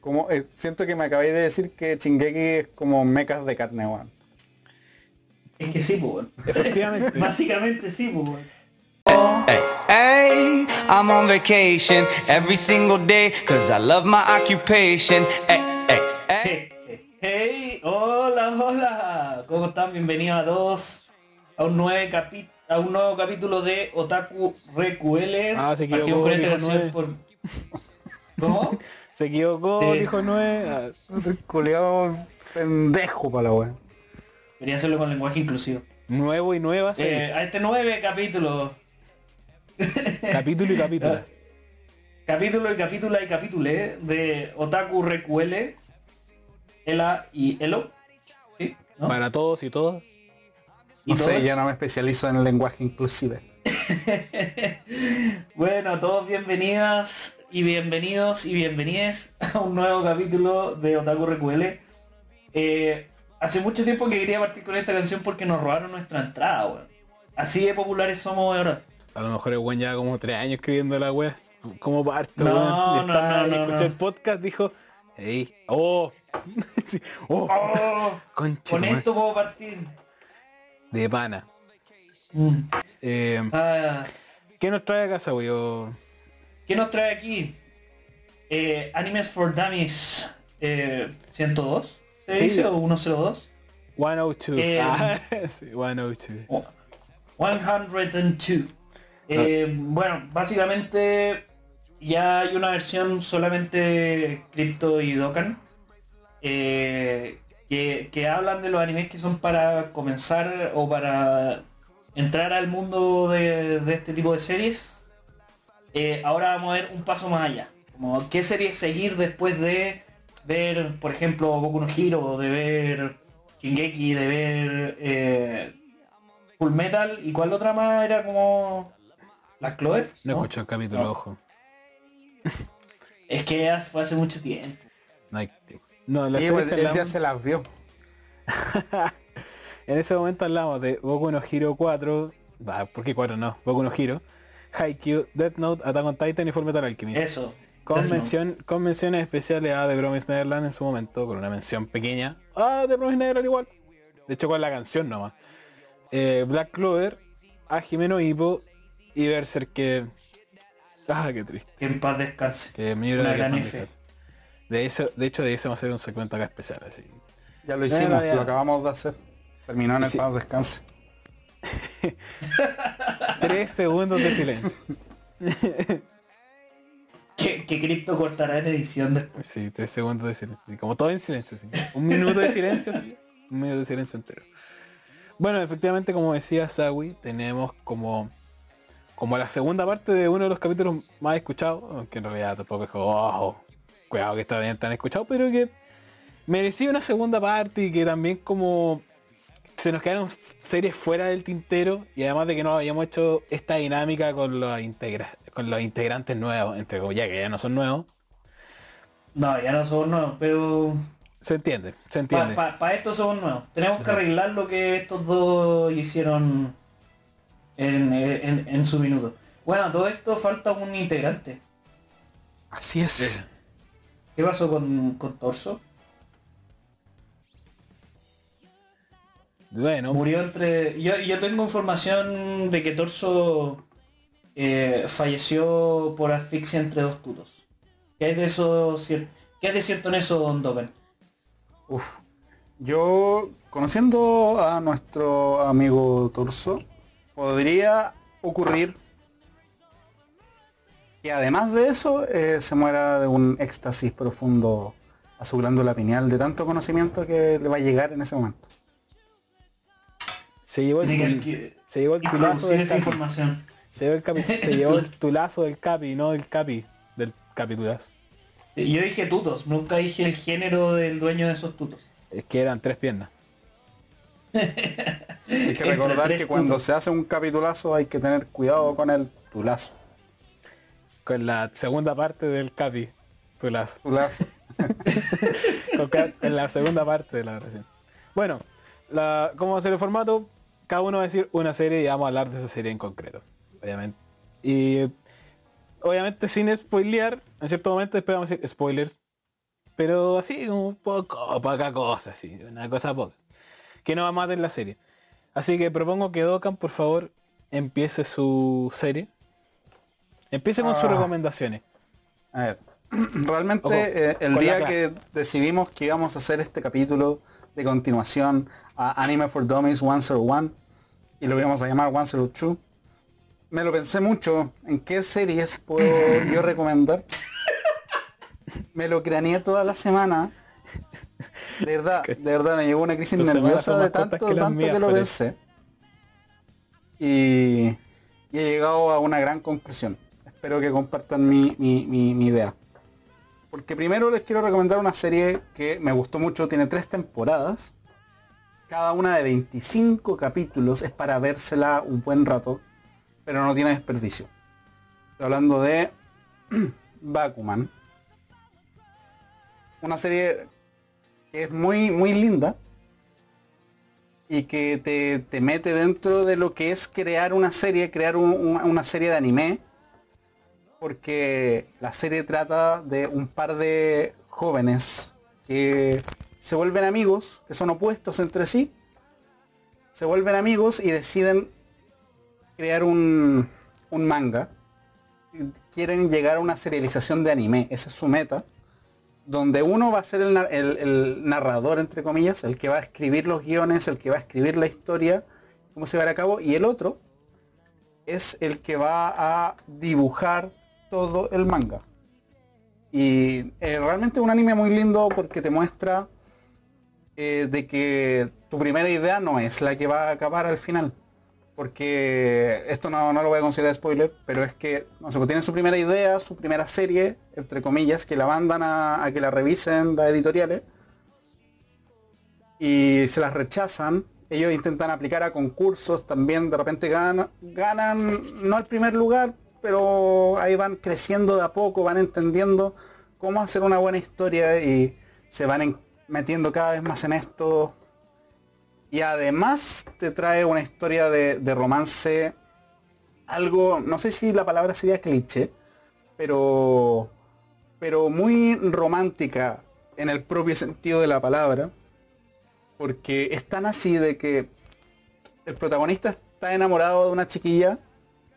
Como, eh, siento que me acabáis de decir que Chingeki es como mecas de carne, weón. Es que sí, pues. Efectivamente. Básicamente sí, pues, weón. Hey, hey, I'm on vacation every single day cause I love my occupation. Hey, hey, hey. Hey, hey, hey, hola, hola. ¿Cómo están? Bienvenidos a todos a un nuevo capi a un nuevo capítulo de Otaku Recuele. Ah, se Partimos con esta canción nueve. por. ¿Cómo? Se equivocó, Sí. dijo nueve. Ah, Culeado pendejo para la weón. Quería hacerlo con lenguaje inclusivo. Nuevo y nueva. Eh, a este nueve capítulo. Capítulo y capítulo. Capítulo y capítulo y capítulo de Otaku Recuele. Ela y Elo. ¿Sí? ¿No? Para todos y todas. ¿Y No sé, yo no me especializo en el lenguaje inclusive. bueno, todos bienvenidas y bienvenidos y bienvenides a un nuevo capítulo de Otaku Recuele. Eh, hace mucho tiempo que quería partir con esta canción porque nos robaron nuestra entrada, weón. Así de populares somos ahora. A lo mejor el buen ya como tres años escribiendo la wea. Como parte, No, weón. No, no, no, escuchó no. el podcast, dijo, hey, oh, Sí, oh, Oh, con esto puedo partir. de pana. Mm. Eh, Ah, ¿Qué nos trae a casa, wey? ¿Qué nos trae aquí? Eh, Animes for Dummies eh, 102, ¿se Sí. dice? ¿O 102? 102. Eh, ah, sí, 102. Oh, 102. Eh, bueno, básicamente ya hay una versión solamente Crypto y Dokkan eh, que, que hablan de los animes que son para comenzar o para entrar al mundo de, de este tipo de series. Eh, ahora vamos a ver un paso más allá. Como qué series seguir después de ver, por ejemplo, Boku no Hero, de ver Shingeki, de ver eh, Full Metal y cuál otra más era como las Clover. No ¿no? escucho el capítulo, No. ojo. Es que fue hace mucho tiempo. No, hay- no, en la Sí, serie pues, ya se las vio. En ese momento hablamos de Boku no Hero 4, bah, ¿por qué 4 no? Boku no Hero, Haikyuu, Death Note, Attack on Titan y Fullmetal Alchemist. Eso. Con, mención, con menciones especiales a The Promised Neverland en su momento, con una mención pequeña a The Promised Neverland igual. De hecho con la canción nomás. Eh, Black Clover, a Jimeno Hippo y Berserk que... Ah, qué triste. Que en paz descanse. Que me llora Una de gran F. eso, de hecho de eso vamos a hacer un segmento acá especial así. Ya lo hicimos, ya. lo acabamos de hacer. Terminó en el paz descanse. Tres segundos de silencio. Que, que Crypto cortará en edición después. Sí, tres segundos de silencio. Como todo en silencio, sí. Un minuto de silencio, un minuto de silencio entero. Bueno, efectivamente, como decía Sawi, tenemos como como la segunda parte de uno de los capítulos más escuchados, aunque en realidad tampoco es como, "Oh, cuidado que está bien tan escuchado, pero que merecía una segunda parte y que también como se nos quedaron series fuera del tintero y además de que no habíamos hecho esta dinámica con los integra con los integrantes nuevos, entre comillas, que ya no son nuevos, No, ya no somos nuevos, pero Se entiende, se para entiende. esto somos nuevos. Tenemos que arreglar lo que estos dos hicieron en, en- en su minuto. Bueno, a todo esto falta un integrante. Así es. ¿Qué pasó con, con Torso? Bueno, Murió entre... Yo, yo tengo información de que Torso eh, falleció por asfixia entre dos tutos. ¿Qué hay de eso cier- ¿Qué hay de cierto en eso, Don Dogan? Uf. Yo, conociendo a nuestro amigo Torso, podría ocurrir que además de eso eh, se muera de un éxtasis profundo a su glándula pineal de tanto conocimiento que le va a llegar en ese momento. Se llevó el, se llevó el tulazo del esa capi. información. Se llevó el, capi- se llevó el tulazo del capi, no del capi, del capitulazo. Yo dije tutos, nunca dije el género del dueño de esos tutos. Es que eran tres piernas. Hay que recordar que cuando tutos. se hace un capitulazo hay que tener cuidado con el tulazo. Con la segunda parte del capi. Tulazo. Tulazo. En la segunda parte de la oración. Bueno, la, ¿cómo va a ser el formato? Cada uno va a decir una serie y vamos a hablar de esa serie en concreto. Obviamente. Y obviamente sin spoilear, en cierto momento después vamos a decir spoilers. pero así un poco, poca cosa, así, una cosa poca. Que no va a matar la serie. Así que propongo que Dokkan, por favor, empiece su serie. Empiece con sus Ah. recomendaciones. A ver, realmente Ojo, eh, el día que decidimos que íbamos a hacer este capítulo de continuación a Anime for Dummies 101 y lo íbamos a llamar 102, me lo pensé mucho en qué series puedo yo recomendar. Me lo craneé toda la semana. De verdad, de verdad me llegó una crisis nerviosa de tanto, que tanto mías, que lo pensé. Y, y he llegado a una gran conclusión. Espero que compartan mi, mi- mi- mi idea. Porque primero les quiero recomendar una serie que me gustó mucho, tiene tres temporadas. Cada una de 25 capítulos es para vérsela un buen rato, pero no tiene desperdicio. Estoy hablando de Bakuman. Una serie que es muy, muy linda y que te, te mete dentro de lo que es crear una serie, crear un- una- una serie de anime, porque la serie trata de un par de jóvenes que se vuelven amigos, que son opuestos entre sí, se vuelven amigos y deciden crear un, un manga. Quieren llegar a una serialización de anime, esa es su meta donde uno va a ser el, el- narrador, entre comillas, el que va a escribir los guiones, el que va a escribir la historia, cómo se va a cabo, y el otro es el que va a dibujar todo el manga. Y eh, realmente un anime muy lindo porque te muestra eh, de que tu primera idea no es la que va a acabar al final. Porque esto no, no lo voy a considerar spoiler, pero es que, no sé, pues tienen su primera idea, su primera serie, entre comillas, que la mandan a, a que la revisen las editoriales. Y se las rechazan. Ellos intentan aplicar a concursos, también de repente ganan, ganan no el primer lugar, pero ahí van creciendo de a poco, van entendiendo cómo hacer una buena historia y se van en- metiendo cada vez más en esto. Y además te trae una historia de, romance, algo, no sé si la palabra sería cliché, pero, pero muy romántica en el propio sentido de la palabra. Porque es tan así de que el protagonista está enamorado de una chiquilla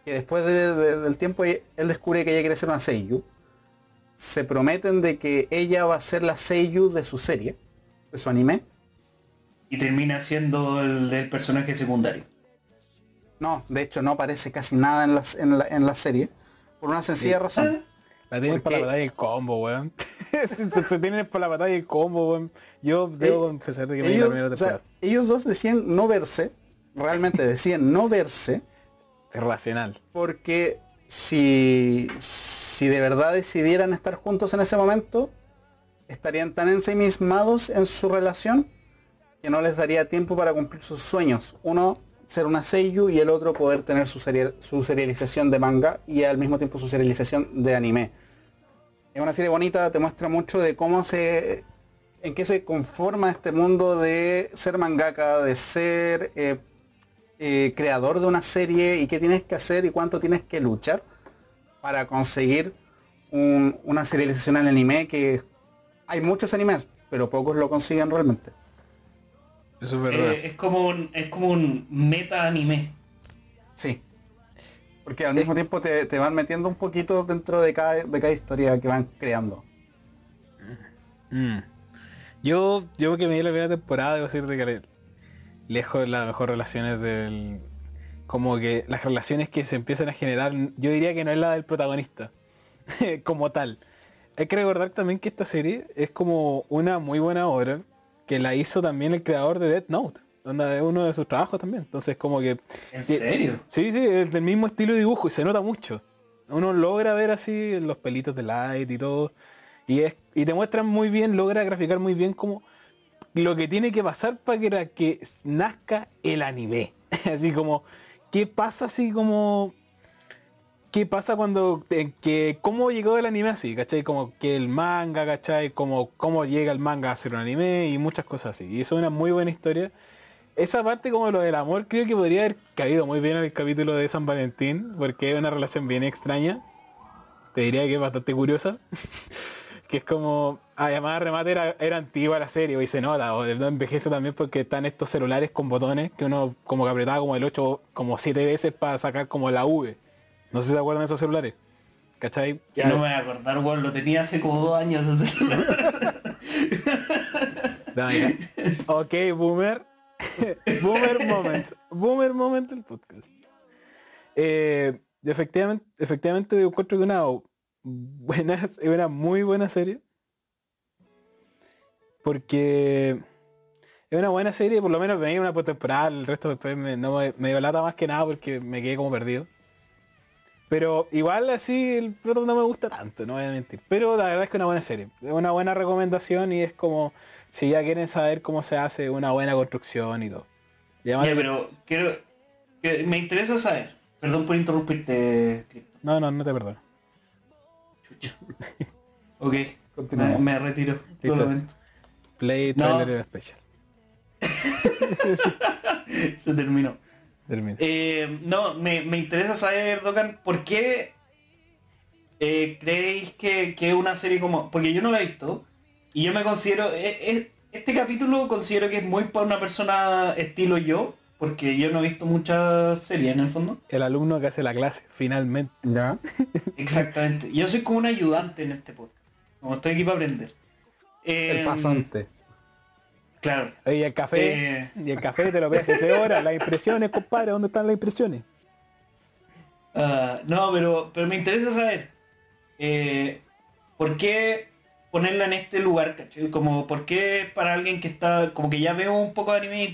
que después de- de- del tiempo él descubre que ella quiere ser una Seiyu. Se prometen de que ella va a ser la Seiyu de su serie, de su anime. Y termina siendo el del personaje secundario. No, de hecho no aparece casi nada en, las- en la, en la serie. Por una sencilla razón. La tienen ¿Por por la batalla del combo, weón. se, tienen por la batalla del combo, weón. Yo debo Eh, confesar que me la Ellos, primera o sea, temporada. ellos dos decían no verse, realmente decían no verse, Es racional. porque si, si de verdad decidieran estar juntos en ese momento, estarían tan ensimismados en su relación que no les daría tiempo para cumplir sus sueños. Uno, ser una Seiyu y el otro poder tener su, serial- su serialización de manga y al mismo tiempo su serialización de anime. Es una serie bonita, te muestra mucho de cómo se... en qué se conforma este mundo de ser mangaka, de ser eh, eh, creador de una serie y qué tienes que hacer y cuánto tienes que luchar para conseguir un- una serialización en anime que hay muchos animes, pero pocos lo consiguen realmente. Eso es verdad. Eh, es como un, es como un meta anime. Sí. Porque al mismo tiempo te, te van metiendo un poquito dentro de cada, de cada historia que van creando. Mm. Yo, yo que me di la primera temporada, debo decirte que le- lejos de las mejores relaciones del... Como que las relaciones que se empiezan a generar, yo diría que no es la del protagonista, como tal. Hay que recordar también que esta serie es como una muy buena obra que la hizo también el creador de Death Note, donde es uno de sus trabajos también. Entonces como que... ¿En serio? Sí, sí, es del mismo estilo de dibujo y se nota mucho. Uno logra ver así los pelitos de light y todo. Y, es, y te muestran muy bien, logra graficar muy bien como lo que tiene que pasar para que, que nazca el anime. así como, ¿qué pasa así como... ¿Qué pasa cuando... eh, que ¿Cómo llegó el anime así? ¿Cachai? Como que el manga, ¿cachai? Como cómo llega el manga a ser un anime y muchas cosas así. Y eso es una muy buena historia. Esa parte como lo del amor creo que podría haber caído muy bien en el capítulo de San Valentín, porque es una relación bien extraña. Te diría que es bastante curiosa. que es como, además remate era, era antigua la serie y se nota, o no envejece también porque están estos celulares con botones que uno como que apretaba como el 8, como 7 veces para sacar como la V. No sé si se acuerdan de esos celulares. ¿Cachai? Ya no me voy a acordar, weón, lo tenía hace como dos años. ese celular. Ok, boomer. boomer moment. Boomer moment del podcast. Eh, efectivamente, efectivamente yo encuentro que una buena, una muy buena serie. Porque es una buena serie, por lo menos me una por temporada, el resto después me, no me, me dio lata más que nada porque me quedé como perdido. Pero igual así el proto no me gusta tanto, no voy a mentir. Pero la verdad es que es una buena serie. Es una buena recomendación y es como si ya quieren saber cómo se hace una buena construcción y todo. Y además pero quiero, que- me interesa saber. Perdón por interrumpirte. No, no, no te perdono. Chucha. Ok, me, Continuamos. me retiro. Play No. trailer special. Sí, sí, Se terminó. Termina. Eh, no, me, me interesa saber, Dokan, ¿por qué eh, creéis que, que una serie como... Porque yo no la he visto y yo me considero... eh, eh, este capítulo considero que es muy para una persona estilo yo, porque yo no he visto muchas series en el fondo. El alumno que hace la clase, finalmente. Ya. Exactamente. Yo soy como un ayudante en este podcast. Como estoy aquí para aprender. Eh, El pasante. Claro. Y el café, Eh. y el café te lo ves hace tres horas. Las impresiones, compadre, ¿dónde están las impresiones? Ah, no, pero, pero me interesa saber eh, por qué ponerla en este lugar, ¿cachai? Como por qué para alguien que está, como que ya veo un poco de anime y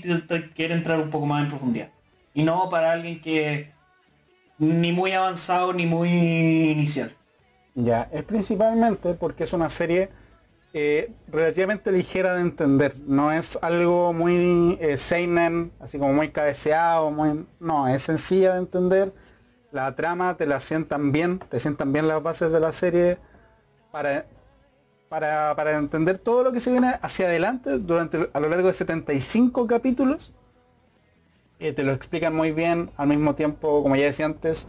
quiere entrar un poco más en profundidad. Y no para alguien que ni muy avanzado ni muy inicial. Ya, es principalmente porque es una serie eh, relativamente ligera de entender. No es algo muy eh, seinen, así como muy cabeceado, muy... No, es sencilla de entender. La trama te la sientan bien, te sientan bien las bases de la serie para, para, para entender todo lo que se viene hacia adelante durante a lo largo de 75 capítulos. eh, te lo explican muy bien, al mismo tiempo, como ya decía antes,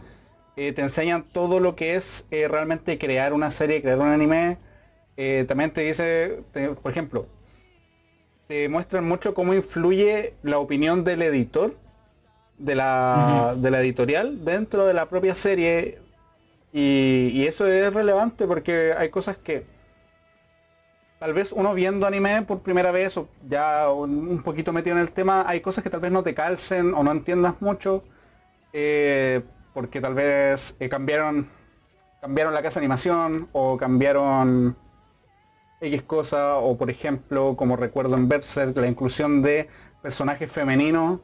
te enseñan todo lo que es realmente crear una serie, crear un anime. Eh, también te dice, te- por ejemplo, te muestran mucho cómo influye la opinión del editor, de la, de la editorial, dentro de la propia serie. Y, y eso es relevante porque hay cosas que tal vez uno viendo anime por primera vez o ya un, un poquito metido en el tema, hay cosas que tal vez no te calcen o no entiendas mucho. eh, porque tal vez eh, cambiaron cambiaron la casa de animación o cambiaron X cosa o por ejemplo como recuerdo en Berserk la inclusión de personajes femeninos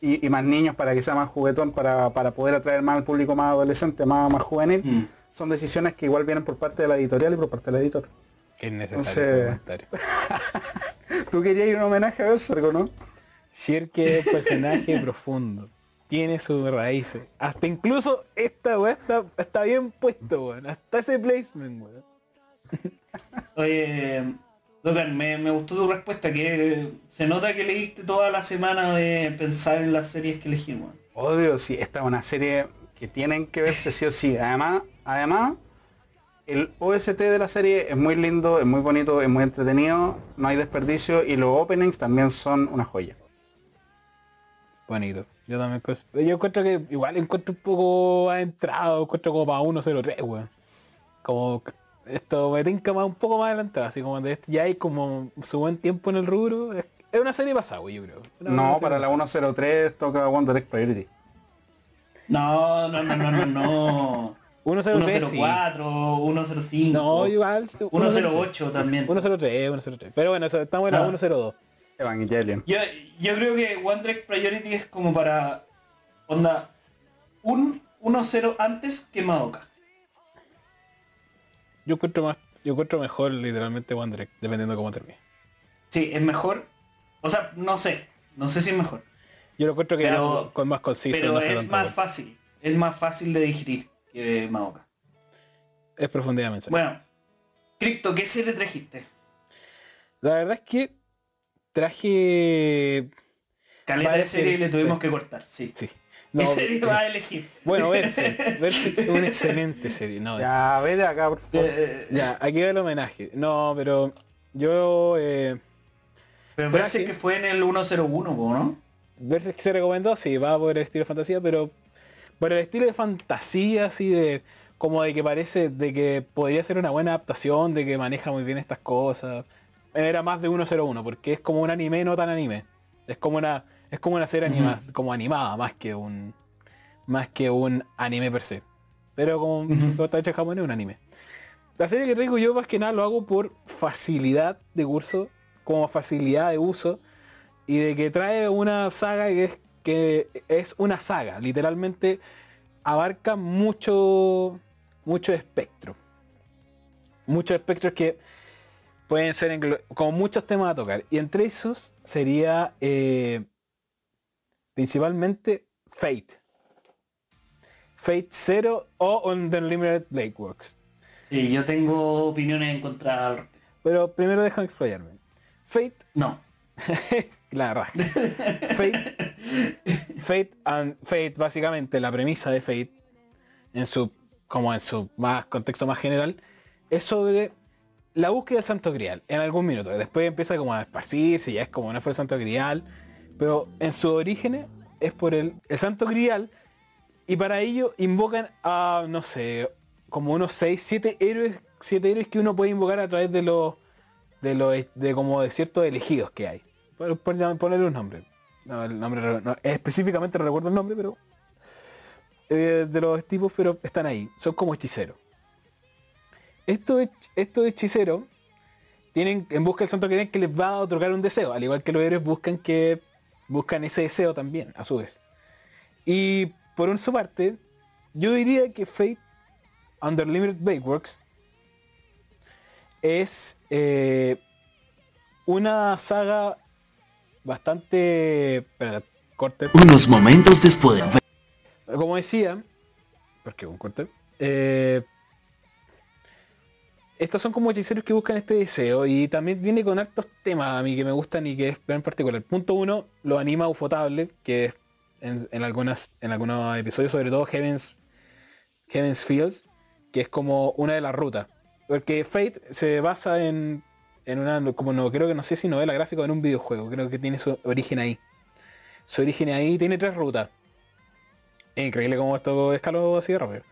y, y más niños para que sea más juguetón para, para poder atraer más al público más adolescente más, más juvenil Mm. son decisiones que igual vienen por parte de la editorial y por parte del editor Que es necesario Entonces- tú querías ir un homenaje a Berserk ¿o no? Shirk es un personaje profundo. Tiene sus raíces. Hasta incluso esta weá está, está bien puesto, weón. Hasta ese placement, weón. Oye, Logan, me, me gustó tu respuesta, que se nota que leíste toda la semana de pensar en las series que elegimos. Obvio, sí, esta es una serie que tienen que verse sí o sí. Además, además, el OST de la serie es muy lindo, es muy bonito, es muy entretenido, no hay desperdicio y los openings también son una joya. Bonito. Yo también cos- yo encuentro que igual encuentro un poco adentrado, encuentro como para 1.03, weón. Como esto me tinca más un poco más adelantado, así como de este- ya hay como su buen tiempo en el rubro. Es, es una serie pasada, yo creo. No, para la pasada. 103 toca One Direct Priority. No, no, no, no, no, no. 103, sí. 104, 105. No, igual. 108 también. 103, 103. Pero bueno, estamos en la Ah. 102. Evangelion. Yo, yo creo que One Direct Priority es como para onda un 1-0 antes que Madoka. Yo encuentro más, yo encuentro mejor literalmente One Direct, dependiendo de cómo termine. Sí, es mejor. O sea, no sé. No sé si es mejor. Yo lo encuentro que Pero- con más conciso. pero no es más fácil. Es más fácil de digerir que Madoka. Es profundidad mensaje. Bueno, Crypto, ¿qué serie trajiste? La verdad es que traje Caleta de serie y le tuvimos sí. que cortar, sí. Sí. No, ¿Qué serie eh, vas a elegir? Bueno, Berserk. Berserk es una excelente serie. No, ya, Ya, vete acá, por favor. Eh, aquí va el homenaje. No, pero yo... Eh, pero sí. que fue en el 101, po, ¿no? Berserk se recomendó, sí, va por el estilo de fantasía, pero por el estilo de fantasía, así de como de que parece de que podría ser una buena adaptación, de que maneja muy bien estas cosas. Era más de 101, porque es como un anime no tan anime. Es como una es como una serie anima- como animada, más que un más que un anime per se. Pero como Ujú. está hecho en Japón es un anime. La serie que traigo yo más que nada lo hago por facilidad de curso, como facilidad de uso y de que trae una saga que es, que es una saga, literalmente abarca mucho mucho espectro. Muchos espectros que pueden ser como muchos temas a tocar. Y entre esos sería eh, principalmente Fate. Fate Zero o On the Unlimited Blade Works. Sí, yo tengo opiniones encontradas al. Pero primero déjame explayarme. Fate No. La verdad. Fate, Fate, and Fate, básicamente la premisa de Fate, en su, como en su más contexto más general, es sobre la búsqueda del Santo Grial en algún minuto. Después empieza como a esparcirse, ya es como no por el Santo Grial, pero en su origen es por el, el Santo Grial y para ello invocan a, no sé, como unos 6, 7 héroes, 7 héroes que uno puede invocar a través de los de los de como de ciertos elegidos que hay. Por, ponerle un nombre. No, el nombre no- no- específicamente no recuerdo el nombre, pero eh, de los tipos, pero están ahí. Son como hechiceros. Estos, estos hechiceros tienen en busca del santo que que les va a otorgar un deseo, al igual que los héroes buscan que buscan ese deseo también, a su vez. Y por su parte, yo diría que Fate Under Limited Blade Works es eh, una saga bastante... Espera, corte. Unos momentos después. Como decía, porque un corte, eh, estos son como hechiceros que buscan este deseo y también viene con hartos temas a mí que me gustan y que es en particular. Punto uno, lo anima Ufotable, que en, en algunas, en algunos episodios, sobre todo Heaven's, Heaven's Fields, que es como una de las rutas. Porque Fate se basa en, en una, como no, creo que no sé si novela gráfica o en un videojuego, creo que tiene su origen ahí. Su origen ahí tiene tres rutas. Increíble cómo esto escaló así de rápido.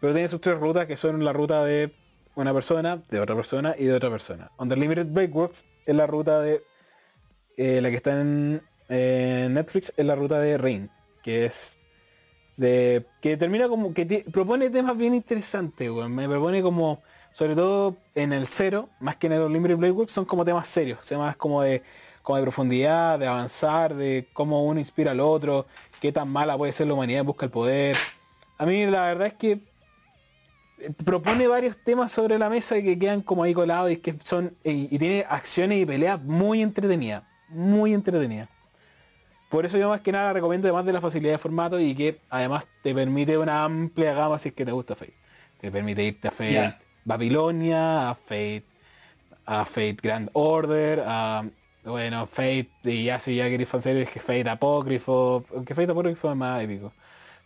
Pero tiene sus tres rutas que son la ruta de una persona, de otra persona y de otra persona. Under Limited Breakworks es la ruta de eh, la que está en eh, Netflix, es la ruta de Rain, que es de que termina como que propone temas bien interesantes, weón. Me propone como, sobre todo en el cero, más que en el Unlimited Blade Works, son como temas serios, temas como de como de profundidad, de avanzar, de cómo uno inspira al otro, qué tan mala puede ser la humanidad busca del poder. A mí la verdad es que propone varios temas sobre la mesa que quedan como ahí colados y que son y, y tiene acciones y peleas muy entretenidas, muy entretenidas. Por eso yo más que nada recomiendo además de la facilidad de formato y que además te permite una amplia gama si es que te gusta Fate. Te permite irte a Fate. Babilonia, a Fate, a Fate Grand Order, a bueno, Fate, y ya si ya queréis fanservice, que Fate Apócrifo, que Fate Apócrifo es más épico.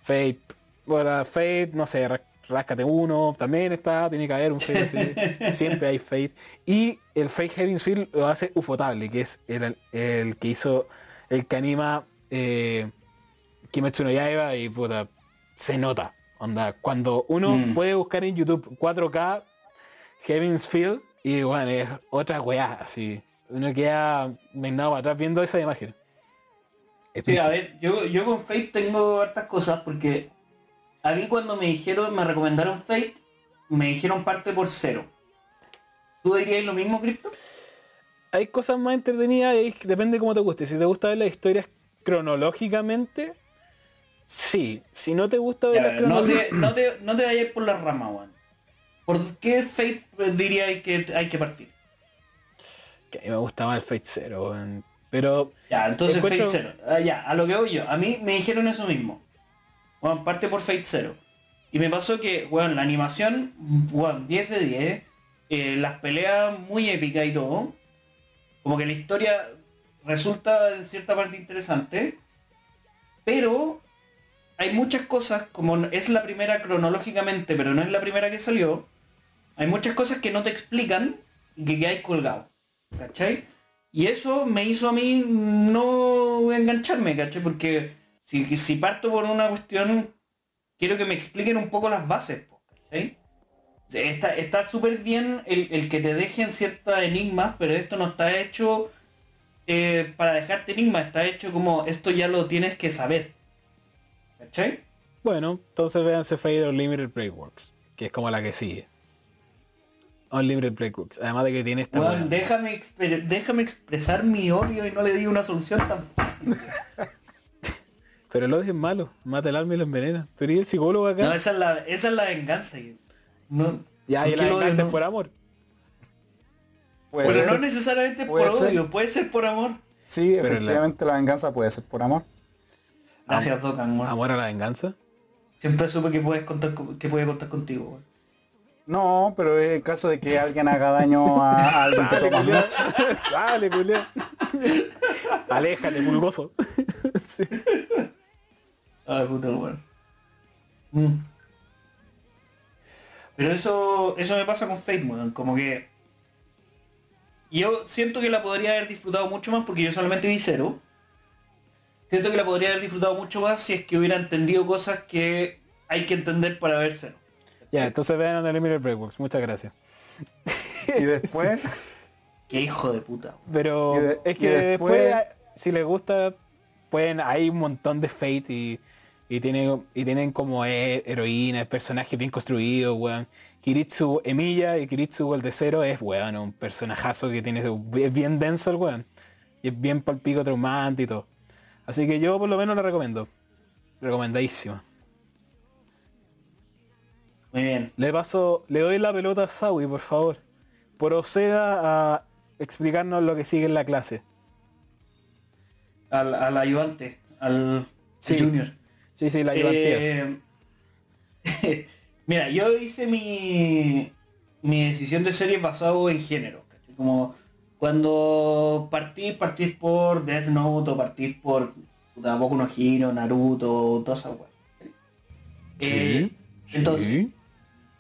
Fate, bueno, Fate, no sé, Ráscate uno, también está, tiene que haber un Fate así, siempre hay Fate. Y el Fate Heaven's Field lo hace Ufotable, que es el, el que hizo, el que anima eh, Kimetsu no Yaiba y puta, se nota. Onda, cuando uno Mm. puede buscar en YouTube 4K Heaven's Field y bueno, es otra weá, así. Uno queda meinado para atrás viendo esa imagen. Sí, a ver, yo, yo con Fate tengo hartas cosas porque a mí cuando me dijeron, me recomendaron Fate, me dijeron parte por cero. ¿Tú dirías lo mismo, Crypto? Hay cosas más entretenidas y depende cómo te guste. Si te gusta ver las historias cronológicamente, sí. Si no te gusta ver Ya, las no, te, no, te, no te vayas por las ramas, weón. ¿Por qué Fate diría que hay que partir? Que a mí me gusta más el Fate Zero, weón. Pero Ya, entonces Encuentro- Fate 0. Ah, ya, a lo que voy yo. A mí me dijeron eso mismo. Bueno, parte por Fate 0. Y me pasó que, bueno, la animación, bueno, 10 de 10. eh, las peleas muy épicas y todo. Como que la historia resulta en cierta parte interesante. Pero hay muchas cosas, como es la primera cronológicamente, pero no es la primera que salió, hay muchas cosas que no te explican y que quedáis colgado. ¿Cachai? Y eso me hizo a mí no engancharme, ¿cachai? Porque si, si parto por una cuestión, quiero que me expliquen un poco las bases, ¿cachai? Está súper bien el, el que te dejen ciertos enigmas, pero esto no está hecho eh, para dejarte enigma, está hecho como esto ya lo tienes que saber. ¿Cachai? Bueno, entonces véanse Fade Unlimited Breakworks, que es como la que sigue. Unlimited Breakworks, además de que tiene esta... Déjame, déjame expresar mi odio y no le di una solución tan fácil. Pero el odio es malo, mata el alma y lo envenena. Tú eres el psicólogo acá. No, esa es la, esa es la venganza. No, ya, y ¿por la venganza es por amor. Puede Pero ser. no necesariamente por ser. odio, puede ser por amor. Sí, Pero efectivamente la... venganza puede ser por amor. Gracias, Dokan, weón. Amor a la venganza. Siempre supe que puedes contar con- que puede contar contigo, weón. No, pero en caso de que alguien haga daño a, a alguien que culiao. mucho. Sale. Aléjate, pulgoso. Sí. Ay, puta, weón. Mm. Pero eso, eso me pasa con Fate, weón. Como que... Yo siento que la podría haber disfrutado mucho más porque yo solamente vi cero. Siento que la podría haber disfrutado mucho más si es que hubiera entendido cosas que hay que entender para ver cero. Ya, entonces vean Unlimited Breakworks. Muchas gracias. Y después, Qué hijo de puta. Pero de- es que después, después- si les gusta, pueden, hay un montón de Fate y, y, tiene, y tienen como he- heroínas, personajes bien construidos, weón. Kiritsu Emilia y Kiritsu el de cero es, weón, un personajazo que tiene, es bien denso el weón. Y es bien palpico traumante y todo. Así que yo por lo menos lo recomiendo. Recomendadísima. Muy bien. Le paso, le doy la pelota a Sawi, por favor. Proceda a explicarnos lo que sigue en la clase. Al, al ayudante, al Sí. junior. Sí, sí, la. Eh, mira, yo hice mi, mi decisión de serie basado en género. ¿cachai? Como cuando partís, partís por Death Note o partís por puta, Boku no Hero, Naruto, todas esas weas. Eh, entonces, sí.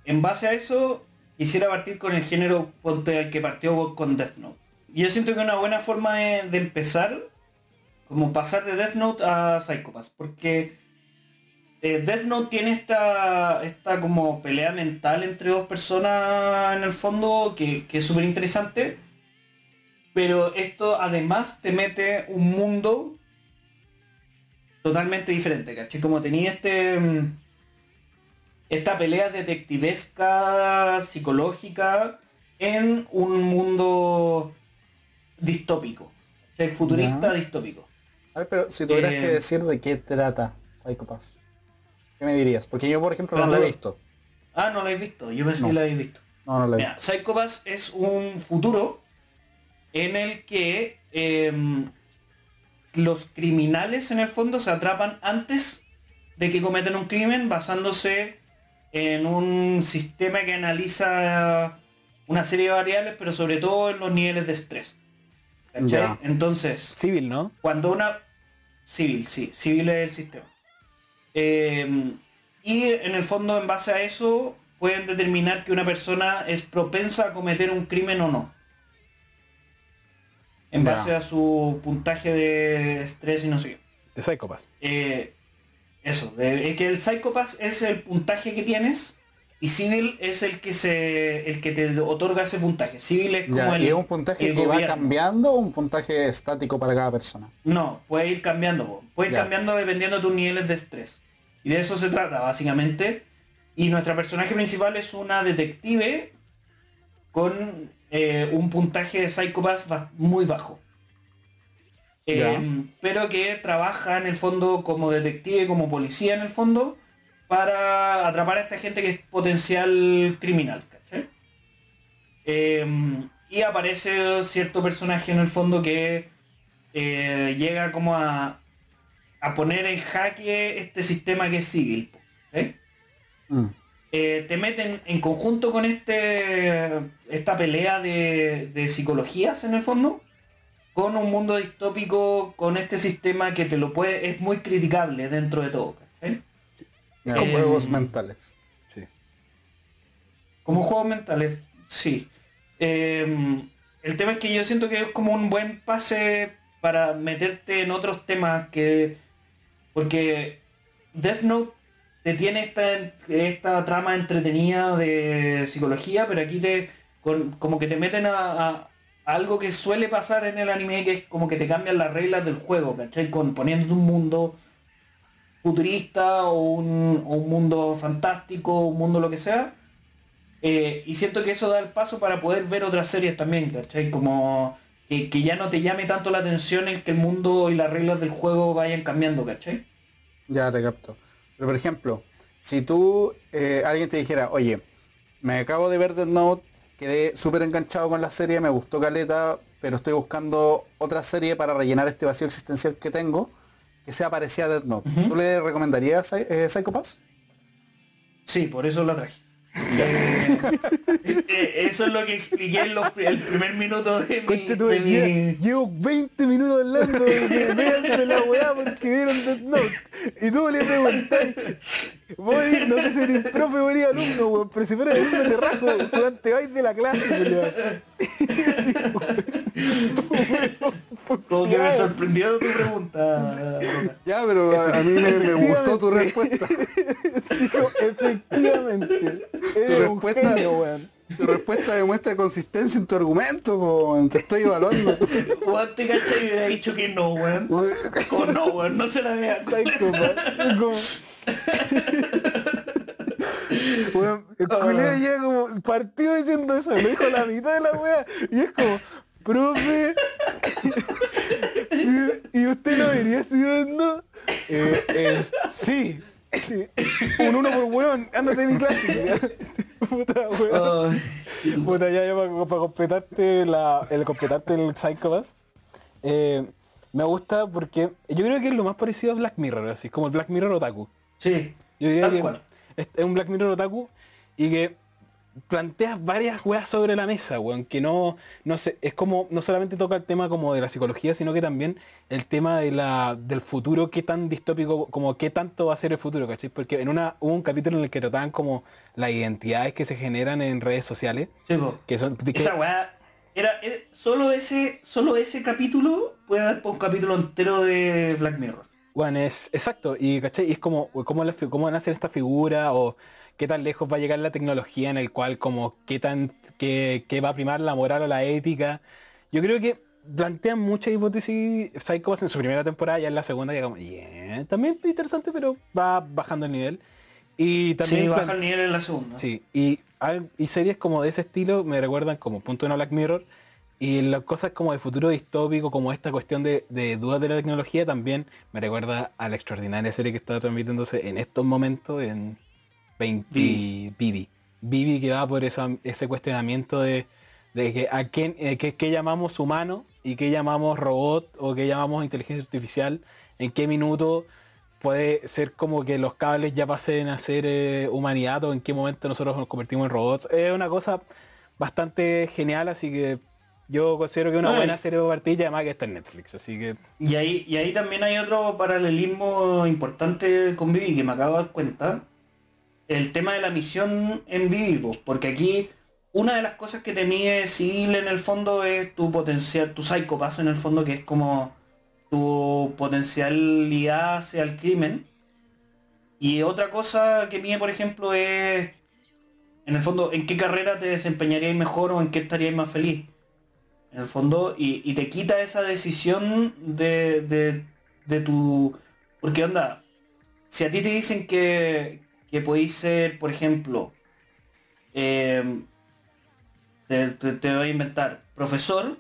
en base a eso, quisiera partir con el género ponte al que partió con Death Note. Y Yo siento que es una buena forma de, de empezar, como pasar de Death Note a Psycho Pass, porque eh, Death Note tiene esta, esta como pelea mental entre dos personas en el fondo que, que es súper interesante, pero esto además te mete un mundo totalmente diferente, ¿cachai? Como tenía este... mm, esta pelea detectivesca, psicológica, en un mundo distópico. Sea, futurista distópico. a ver, pero si tuvieras Eh, que decir de qué trata Psycho Pass, ¿qué me dirías? Porque yo, por ejemplo, no lo he visto. Ah, no lo habéis visto. Yo pensé No. que lo habéis visto. No, no lo he Mira, visto. Psycho Pass es un futuro en el que em, los criminales en el fondo se atrapan antes de que cometen un crimen basándose en un sistema que analiza una serie de variables, pero sobre todo en los niveles de estrés. ¿Cachai? Ya. Entonces, Civil, ¿no? cuando una civil, sí, civil es el sistema. Eh, y en el fondo, en base a eso, pueden determinar que una persona es propensa a cometer un crimen o no. En base a su puntaje de estrés y no sé qué. De Psychopath. Eh, eso, de- es que el Psychopath es el puntaje que tienes y Civil es el que se el que te otorga ese puntaje. Civil es como Ya, el, ¿Y es un puntaje el que va cambiando o un puntaje estático para cada persona? No, puede ir cambiando, puede ir Ya. cambiando dependiendo de tus niveles de estrés. Y de eso se trata, básicamente. Y nuestra personaje principal es una detective con eh, un puntaje de Psychopath muy bajo. Eh, pero que trabaja en el fondo como detective, como policía en el fondo, para atrapar a esta gente que es potencial criminal. Eh, y aparece cierto personaje en el fondo que eh, llega como a, a poner en jaque este sistema que es po, ¿eh? Mm. Eh, te meten en conjunto con este esta pelea de, de psicologías en el fondo con un mundo distópico con este sistema que te lo puede es muy criticable dentro de todo. Como Eh, juegos mentales. Sí. Como juegos mentales, sí. Eh, el tema es que yo siento que es como un buen pase para meterte en otros temas que... Porque Death Note te tiene esta, esta trama entretenida de psicología, pero aquí te como que te meten a, algo que suele pasar en el anime, que es como que te cambian las reglas del juego, ¿cachai? Con, poniéndote un mundo futurista o un, un mundo fantástico, un mundo lo que sea. Eh, y siento que eso da el paso para poder ver otras series también, ¿cachai? Como que, que ya no te llame tanto la atención el que el mundo y las reglas del juego vayan cambiando, ¿cachai? Ya te capto. Pero por ejemplo, si tú, eh, alguien te dijera, oye, me acabo de ver Death Note, quedé súper enganchado con la serie, me gustó Caleta, pero estoy buscando otra serie para rellenar este vacío existencial que tengo, que sea parecida a Death Note. ¿Tú le recomendarías eh, Psycho Pass? Sí, por eso la traje. Eh, eso es lo que expliqué en los el primer minuto de mi... De mi- Llevo 20 minutos hablando de la weá porque vieron Death Note. Y tú le preguntáis, voy, no sé si eres profe o eres alumno, weón, pero si fuera alumno te rajo, te vais de la clase, weón. Como que me sorprendió tu pregunta. Ya, pero a, a mí me, me gustó tu respuesta. Sí, efectivamente. Eres un respuesta- genio, weón. Tu respuesta demuestra consistencia en tu argumento, weón. te estoy evaluando. Weón, te cachai y hubiera dicho que no, weón. Como no, weón, no se la vean. Psycho, weón. El culeo llega como partió diciendo eso, lo dijo la mitad de la wea y es como, profe, y, usted lo vería estudiando, eh, sí, un uno por weón, ándate de mi clase, puta weón. Puta, ya, ya para, para completarte la, el completarte el Psychopath. eh, me gusta porque yo creo que es lo más parecido a Black Mirror, así como el Black Mirror Otaku. sí, Yo diría que es un Black Mirror Otaku y que planteas varias weas sobre la mesa, weón, que no, no sé, es como, no solamente toca el tema como de la psicología, sino que también el tema de la, del futuro, qué tan distópico, como qué tanto va a ser el futuro, ¿cachai? Porque en una, hubo un capítulo en el que trataban como las identidades que se generan en redes sociales, Sí, que son, que- Esa weá era, era- solo ese solo ese capítulo puede dar por un capítulo entero de Black Mirror. Bueno, es exacto, y ¿cachai? Y es como cómo, la cómo nacen esta figura o qué tan lejos va a llegar la tecnología en el cual como qué tan qué, qué va a primar la moral o la ética. Yo creo que plantean muchas hipótesis Psycho Pass en su primera temporada, ya en la segunda ya como, yeah, también es interesante, pero va bajando el nivel. Y también sí, baja el nivel en la segunda. Sí, y, y series como de ese estilo me recuerdan como Punto Uno Black Mirror y las cosas como de futuro distópico, como esta cuestión de, de dudas de la tecnología también me recuerda a la extraordinaria serie que está transmitiéndose en estos momentos en 20 Vivi. Vivi. Que va por esa- ese cuestionamiento de, de que a quién, eh, qué, qué llamamos humano y qué llamamos robot o qué llamamos inteligencia artificial, en qué minuto puede ser como que los cables ya pasen a ser eh, humanidad o en qué momento nosotros nos convertimos en robots. Es una cosa bastante genial, así que yo considero que es una No, buena y- serie de partida, además que está en Netflix, así que Y ahí, y ahí también hay otro paralelismo importante con Vivi que me acabo de dar cuenta. El tema de la misión en Vivi, po, porque aquí una de las cosas que te mide civil en el fondo es tu potencial, tu psicopaz en el fondo, que es como tu potencialidad hacia el crimen. Y otra cosa que mide, por ejemplo, es en el fondo en qué carrera te desempeñarías mejor o en qué estarías más feliz en el fondo, y, y te quita esa decisión de, de, de tu... Porque onda, si a ti te dicen que, que podéis ser, por ejemplo, eh, te, te- te voy a inventar, profesor,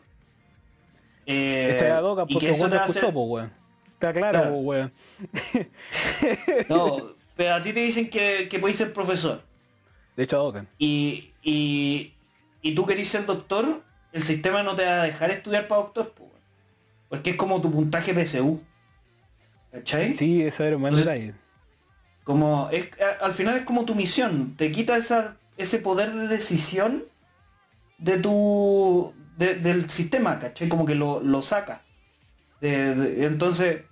eh, echa la doca porque que eso te escuchó, hacer- weón. Está claro, Claro. weón. No, pero a ti te dicen que, que podéis ser profesor, De hecho, y, y, y tú querís ser doctor, el sistema no te va a dejar estudiar para doctor, weón. porque es como tu puntaje PSU. ¿Cachai? Sí, ese era un buen Entonces-. Como es, a- al final es como tu misión, te quita esa, ese poder de decisión de tu de- del sistema, ¿cachai? Como que lo, lo saca. De- de- entonces,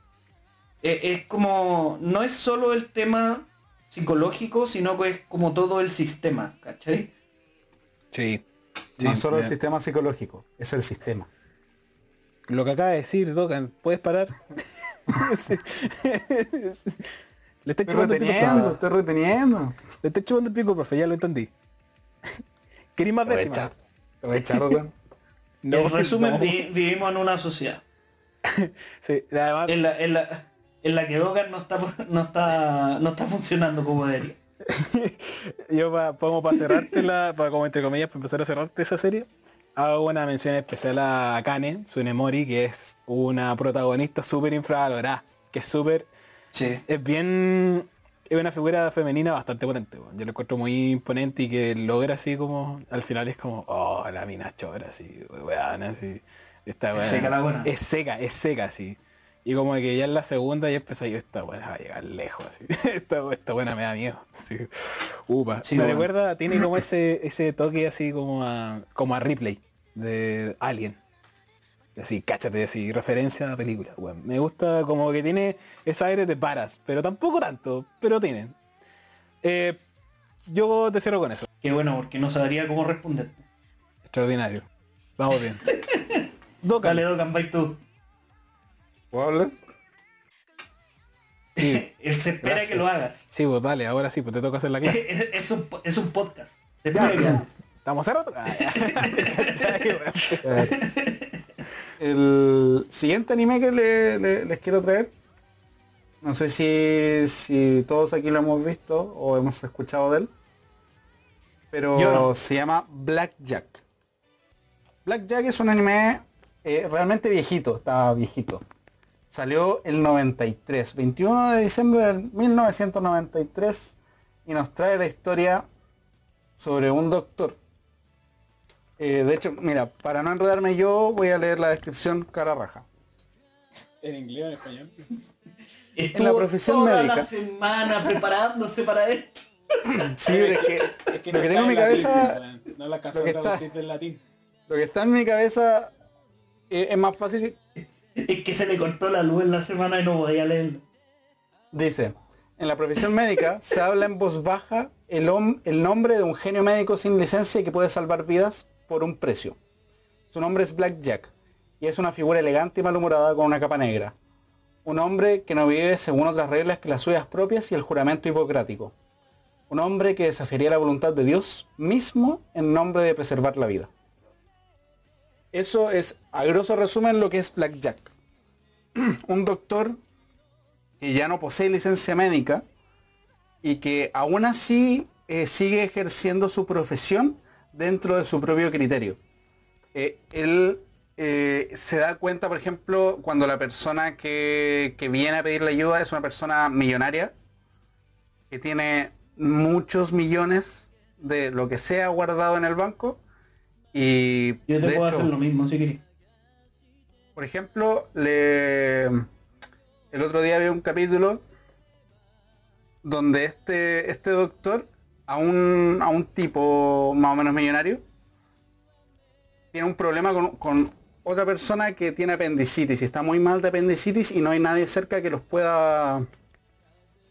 eh, es como, no es solo el tema psicológico, sino que es como todo el sistema, ¿cachai? Sí. no es solo el sistema psicológico, es el sistema. Lo que acaba de decir, Docan, ¿puedes parar? Le estoy Estoy pico, reteniendo, profe. estoy reteniendo. Le estoy chupando el pico, profe, ya lo entendí. ¿Queréis más Te voy a décimas? echar. Te voy a echar, weón. No, en resumen, no. vi- vivimos en una sociedad Sí, además, en la, en la, en la que Dogan no está, no está, no está funcionando como debería. yo pa- como para cerrarte la, para como entre comillas, para empezar a cerrarte esa serie, hago una mención especial a Kane, Sunemori, que es una protagonista súper infravalorada, que es súper, Sí. es bien, es una figura femenina bastante potente, yo lo encuentro muy imponente y que logra así como, al final es como, oh, la mina chora, así, weón, así, esta Es seca la buena. Es seca, es seca, así. Y como que ya en la segunda ya empecé yo, esta buena va a llegar lejos, así. esta, esta buena me da miedo. Así. Upa. Sí, me bueno. recuerda, tiene como ese, ese toque así como a, como a Ripley de Alien. Así, cáchate, así, referencia a la película, weón. Me gusta como que tiene ese aire de paras, pero tampoco tanto, pero tiene. Eh, yo te cierro con eso. Qué bueno, porque no sabría cómo responder. Extraordinario. Vamos bien. Docan. Dale, Dogan, bye tú. ¿Puedo hablar? Sí, Él se espera Gracias. que lo hagas. sí, pues dale, ahora sí, pues te toca hacer la clase. Es, es un, po- es un podcast. ¿Estamos cerrados? Ah, ya. El siguiente anime que le- le- les quiero traer, no sé si, si todos aquí lo hemos visto o hemos escuchado de él, pero no. se llama Blackjack. Blackjack es un anime eh, realmente viejito, está viejito. Salió el 93, 21 de diciembre del 1993 y nos trae la historia sobre un doctor eh, de hecho, mira, para no enredarme yo, voy a leer la descripción cara raja. ¿En inglés o en español? Estuvo la profesión toda médica. la semana preparándose para esto. Sí, pero es que, lo que tengo en mi cabeza, no la lo que está- en latín. lo que está en mi cabeza eh, es más fácil. Es que se le cortó la luz en la semana y no podía leerlo. Dice, en la profesión médica se habla en voz baja el, el nombre de un genio médico sin licencia que puede salvar vidas por un precio. Su nombre es Blackjack y es una figura elegante y malhumorada con una capa negra. Un hombre que no vive según otras reglas que las suyas propias y el juramento hipocrático. Un hombre que desafiaría la voluntad de Dios mismo en nombre de preservar la vida. Eso es, a grosso resumen, lo que es Blackjack. Un doctor que ya no posee licencia médica y que aún así eh, sigue ejerciendo su profesión dentro de su propio criterio. Eh, él eh, se da cuenta, por ejemplo, cuando la persona que, que viene a pedirle ayuda es una persona millonaria, que tiene muchos millones de lo que sea guardado en el banco. Y Yo te de puedo hecho, hacer lo mismo si quieres. por ejemplo, le... el otro día vi un capítulo donde este, este doctor a un, a un tipo más o menos millonario tiene un problema con, con otra persona que tiene apendicitis y está muy mal de apendicitis y no hay nadie cerca que los pueda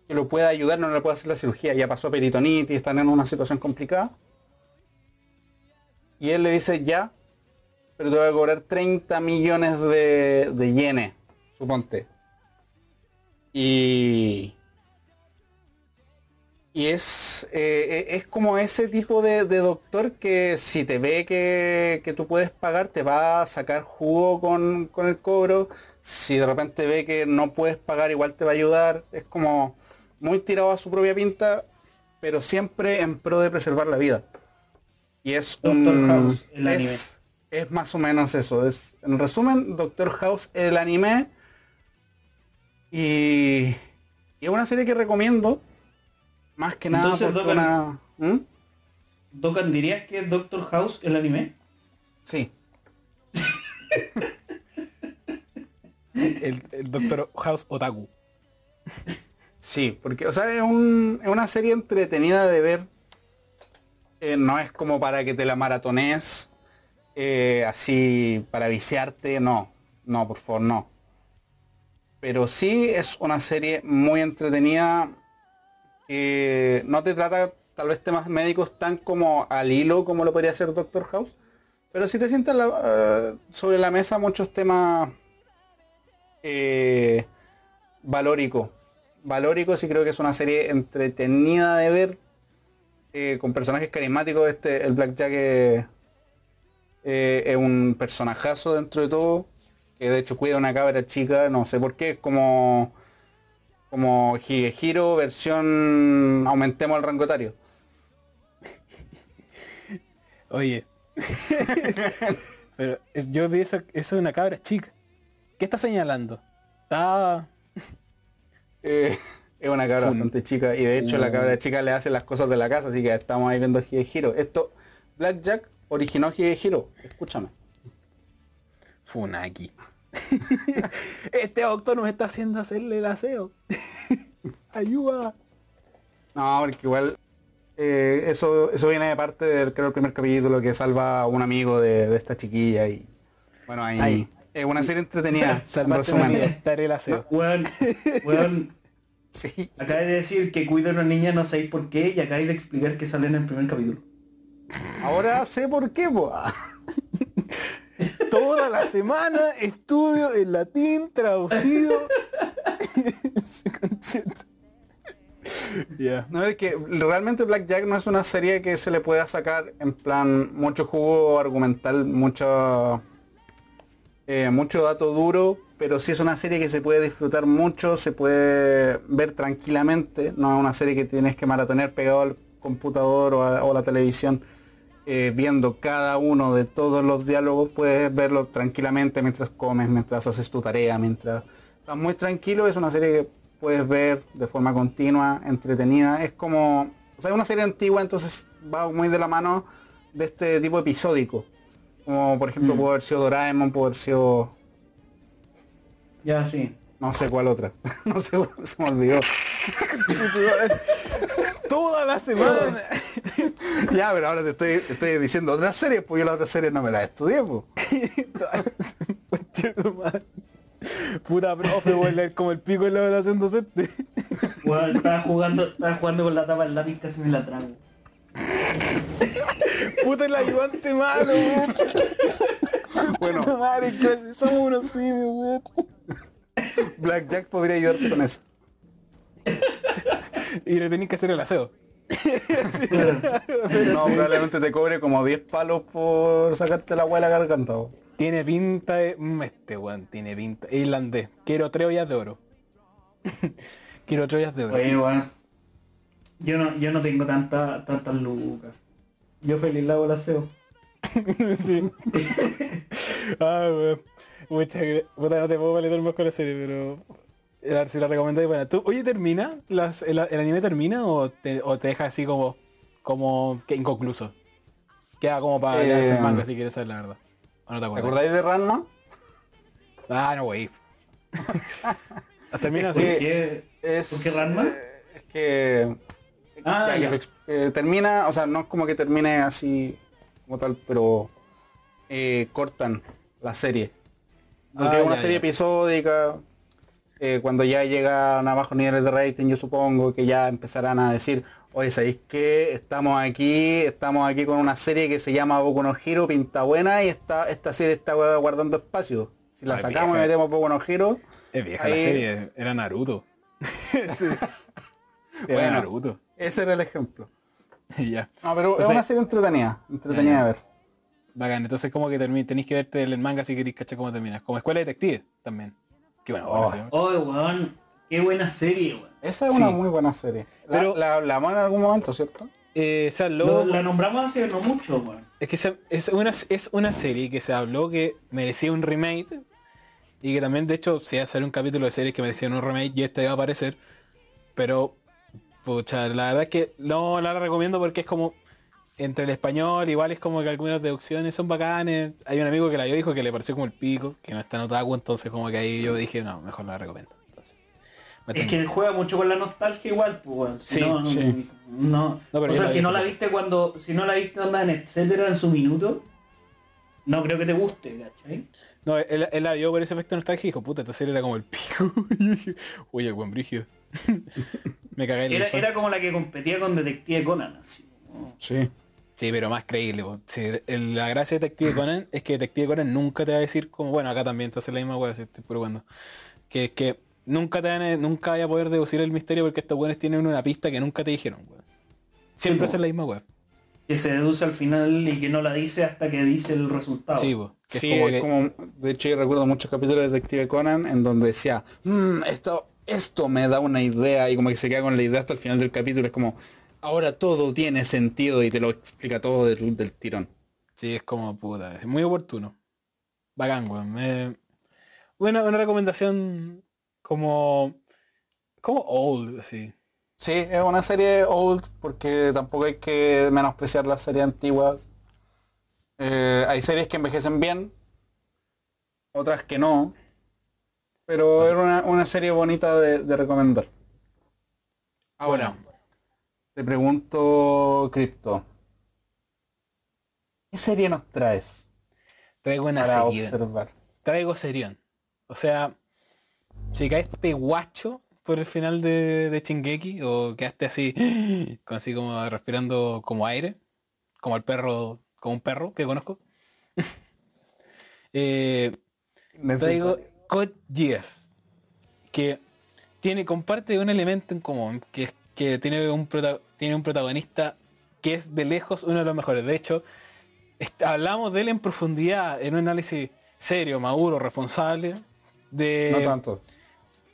que lo pueda ayudar, no le pueda hacer la cirugía. Ya pasó peritonitis, están en una situación complicada. Y él le dice, ya, pero te voy a cobrar 30 millones de, de yenes, suponte. Y... Y es, eh, es como ese tipo de, de doctor que si te ve que, que tú puedes pagar, te va a sacar jugo con, con el cobro. Si de repente ve que no puedes pagar, igual te va a ayudar. Es como muy tirado a su propia pinta, pero siempre en pro de preservar la vida. Y es Doctor un- House, el es, es más o menos eso. Es, en resumen, Doctor House, el anime. Y, y es una serie que recomiendo. Más que nada Entonces, Dogan- una... ¿Mm? ¿dirías que es Doctor House el anime? Sí. El, el doctor House Otaku. Sí, porque, o sea, es, un- es una serie entretenida de ver. Eh, no es como para que te la maratones eh, así para viciarte, no. No, por favor, no. Pero sí es una serie muy entretenida. Que no te trata tal vez temas médicos tan como al hilo como lo podría hacer Doctor House. Pero sí te sientas la- eh, sobre la mesa muchos temas eh, valóricos. Valóricos y creo que es una serie entretenida de ver. eh, con personajes carismáticos. Este, el Blackjack eh, eh, es un personajazo dentro de todo. Que de hecho cuida una cabra chica, no sé por qué, es como como Higehiro versión aumentemos el rango etario. Oye. Pero es- yo vi eso, eso de una cabra chica. ¿Qué está señalando? Está... Eh, es una cabra Fun. bastante chica y de hecho la cabra chica le hace las cosas de la casa, así que estamos ahí viendo Higehiro. Esto, Blackjack originó Higehiro, escúchame. Funaki. este doctor nos está haciendo hacerle el aseo. Ayuda. No, porque igual eh, eso, eso viene de parte del creo el primer capítulo que salva a un amigo de, de esta chiquilla y bueno ahí Ahí. es una serie entretenida. haré el aseo. Sí. acabé de decir que cuido a una niña, no sabéis por qué, y acabé de explicar que sale en el primer capítulo. Ahora sé por qué, po. Toda la semana estudio en latín traducido. Ya. No, es que realmente Blackjack no es una serie que se le pueda sacar en plan mucho jugo argumental, mucho, eh, mucho dato duro, pero sí es una serie que se puede disfrutar mucho, se puede ver tranquilamente, no es una serie que tienes que maratonear pegado al computador o a la televisión. Eh, viendo cada uno de todos los diálogos, puedes verlo tranquilamente mientras comes, mientras haces tu tarea, mientras estás muy tranquilo, es una serie que puedes ver de forma continua, entretenida. Es como, o sea, es una serie antigua, entonces va muy de la mano de este tipo episódico. Como por ejemplo puede haber sido Doraemon, puede haber sido Ya, sí. No sé cuál otra. no sé, se me olvidó. Toda la semana. ya, pero ahora te estoy, te estoy diciendo otra serie, pues yo la otra serie no me la estudié, pues. Puta profe, voy a leer como el pico en la evaluación docente. Weón, estaba jugando, estaba jugando con la tapa del lápiz, casi me la trago. Puta el ayudante malo, weón. Bueno, madre, somos unos simios, weón. Blackjack podría ayudarte con eso. Y le tenéis que hacer el aseo. No, probablemente te cobre como 10 palos por sacarte la hueá de la garganta. po. Tiene pinta de... mm, Este weón tiene pinta. Irlandés. Quiero tres ollas de oro. Quiero tres ollas de oro. Oye, weón. Yo no, yo no tengo tanta, tantas lucas. Yo feliz la hago el aseo. sí. ah, weón. Muchas gracias. Puta, no te puedo validar más con la serie, pero... A ver si la recomendáis, bueno. ¿Tú, oye, ¿termina? Las, el, el anime termina o te, o te deja así como... como que inconcluso? Queda como para Eh, el manga si quieres saber la verdad. ¿O no te ¿Te acuerdas? acordáis de Ranma? Ah, no, wey. termina ¿Por así. qué? Es, ¿Por qué Ranma? eh, es que... Ah, ya, ya. eh, termina, o sea, no es como que termine así como tal, pero eh, cortan la serie. Porque Ah, es una ya, serie ya. episódica. eh, cuando ya llegan a bajos niveles de rating, yo supongo que ya empezarán a decir, oye, ¿sabéis qué? Estamos aquí, estamos aquí con una serie que se llama Boku no Hero, pinta buena, y esta, esta serie está guardando espacio. Si la Ay, sacamos y metemos Boku no Hero, Es vieja la serie, era Naruto. Sí. Era Bueno. Naruto. ese era el ejemplo. ya. No, pero es una serie entretenida, entretenida de ver. Bacán, entonces como que termi- tenéis que verte el manga si queréis cachar cómo terminas. Como escuela de detective también. Qué bueno, Oh. señor. Oye, weón. Qué buena serie, weón. Esa es Sí. una muy buena serie. La, Pero- la hablamos en algún momento, ¿cierto? Eh, se Lo- habló, la nombramos hace no mucho, weón. es que se- es, una, es una serie que se habló que merecía un remake y que también de hecho se hacer un capítulo de series que merecían un remake y este iba a aparecer. Pero, pucha, la verdad es que no la recomiendo porque es como entre el español, igual es como que algunas deducciones son bacanes. Hay un amigo que la vio y dijo que le pareció como el pico, que no está en otaku, entonces como que ahí yo dije, no, mejor la recomiendo. Entonces, Es que él juega mucho con la nostalgia igual, pues, weón. Si Sí, no, no, sí. no- No, o sea, la si no la viste cuando, si no la viste onda en etcétera en su minuto, no creo que te guste, ¿cachai? No, él, él la vio por ese efecto nostálgico y dijo, puta, esta serie era como el pico. oye, buen brígido. Me cagué en la Era, infancia. era como la que competía con Detective Conan, así. Sí. Sí, pero más creíble. Sí, el- la gracia de Detective Conan es que Detective Conan nunca te va a decir como, bueno, acá también te hace la misma hueá, si estoy probando. Que es que nunca te van a, nunca vaya a poder deducir el misterio porque estos buenos tienen una pista que nunca te dijeron, weón. Siempre Sí, hacen la misma hueá. Que se deduce al final y que no la dice hasta que dice el resultado. Sí, po. Que Sí, es como es que- como, de hecho yo recuerdo muchos capítulos de Detective Conan en donde decía, "Mm, esto, esto me da una idea y como que se queda con la idea hasta el final del capítulo, es como, ahora todo tiene sentido y te lo explica todo del, del tirón. Sí, es como puta, es muy oportuno. Bacán, weón. Me... Bueno, una recomendación como. como old, así. Sí, es una serie old porque tampoco hay que menospreciar las series antiguas. Eh, hay series que envejecen bien, otras que no, pero era una, una serie bonita de, de recomendar. Ahora, te pregunto, Crypto, ¿qué serie nos traes Traigo una para serie. observar? Traigo serión. O sea, si caíste guacho por el final de, de Shingeki o quedaste así, con- así como respirando como aire, como el perro, como un perro que conozco. eh, traigo. Code Geass, que tiene, comparte un elemento en común, que es que tiene un, tiene un protagonista que es de lejos uno de los mejores. De hecho, hablamos de él en profundidad, en un análisis serio, maduro, responsable, de... No tanto.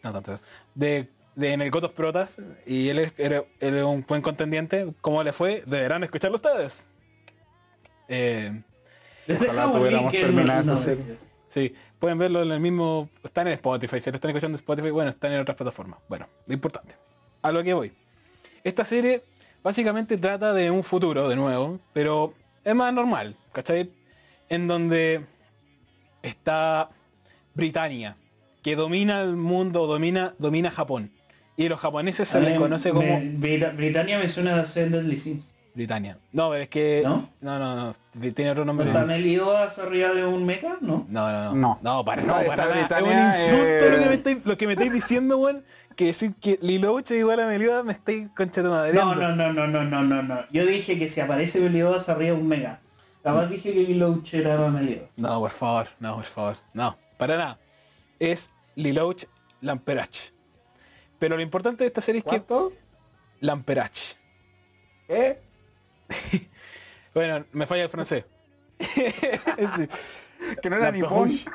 no tanto, de, de en el Gotos Protas, y él es, era- él es un buen contendiente. ¿Cómo le fue? Deberán escucharlo ustedes. Eh, Ojalá tuviéramos nuestras esa notas. Sí, pueden verlo en el mismo. Están en Spotify, si lo están escuchando en Spotify, bueno, están en otras plataformas. Bueno, lo importante. A lo que voy. Esta serie básicamente trata de un futuro, de nuevo, pero es más normal, ¿cachai? En donde está Britania, que domina el mundo, domina, domina Japón. Y los japoneses se les conoce me- como Brita- Britannia me suena a hacer Deadly Sins. Britania. No, pero es que. ¿No? No, no, no. Tiene otro ¿No nombre. está Meliodas arriba de un mecha? ¿no? No, no, no. No. No, para, No, no, esta para nada. Britania, es un insulto eh, lo, que me estáis, lo que me estáis diciendo, weón. Que decir que Liloche igual a Meliodas me estáis concha tu madre. No, no, no, no, no, no, no, no. Yo dije que si aparece Meliodas arriba de un mega. Capaz dije que Lilouch era Meliodas. No, por favor, no, por favor. No, para nada. Es Liloche Lamperach. Pero lo importante de esta serie es que. Lamperach. ¿Qué? Bueno, me falla el francés. Sí. Que no era ni Lamperouche.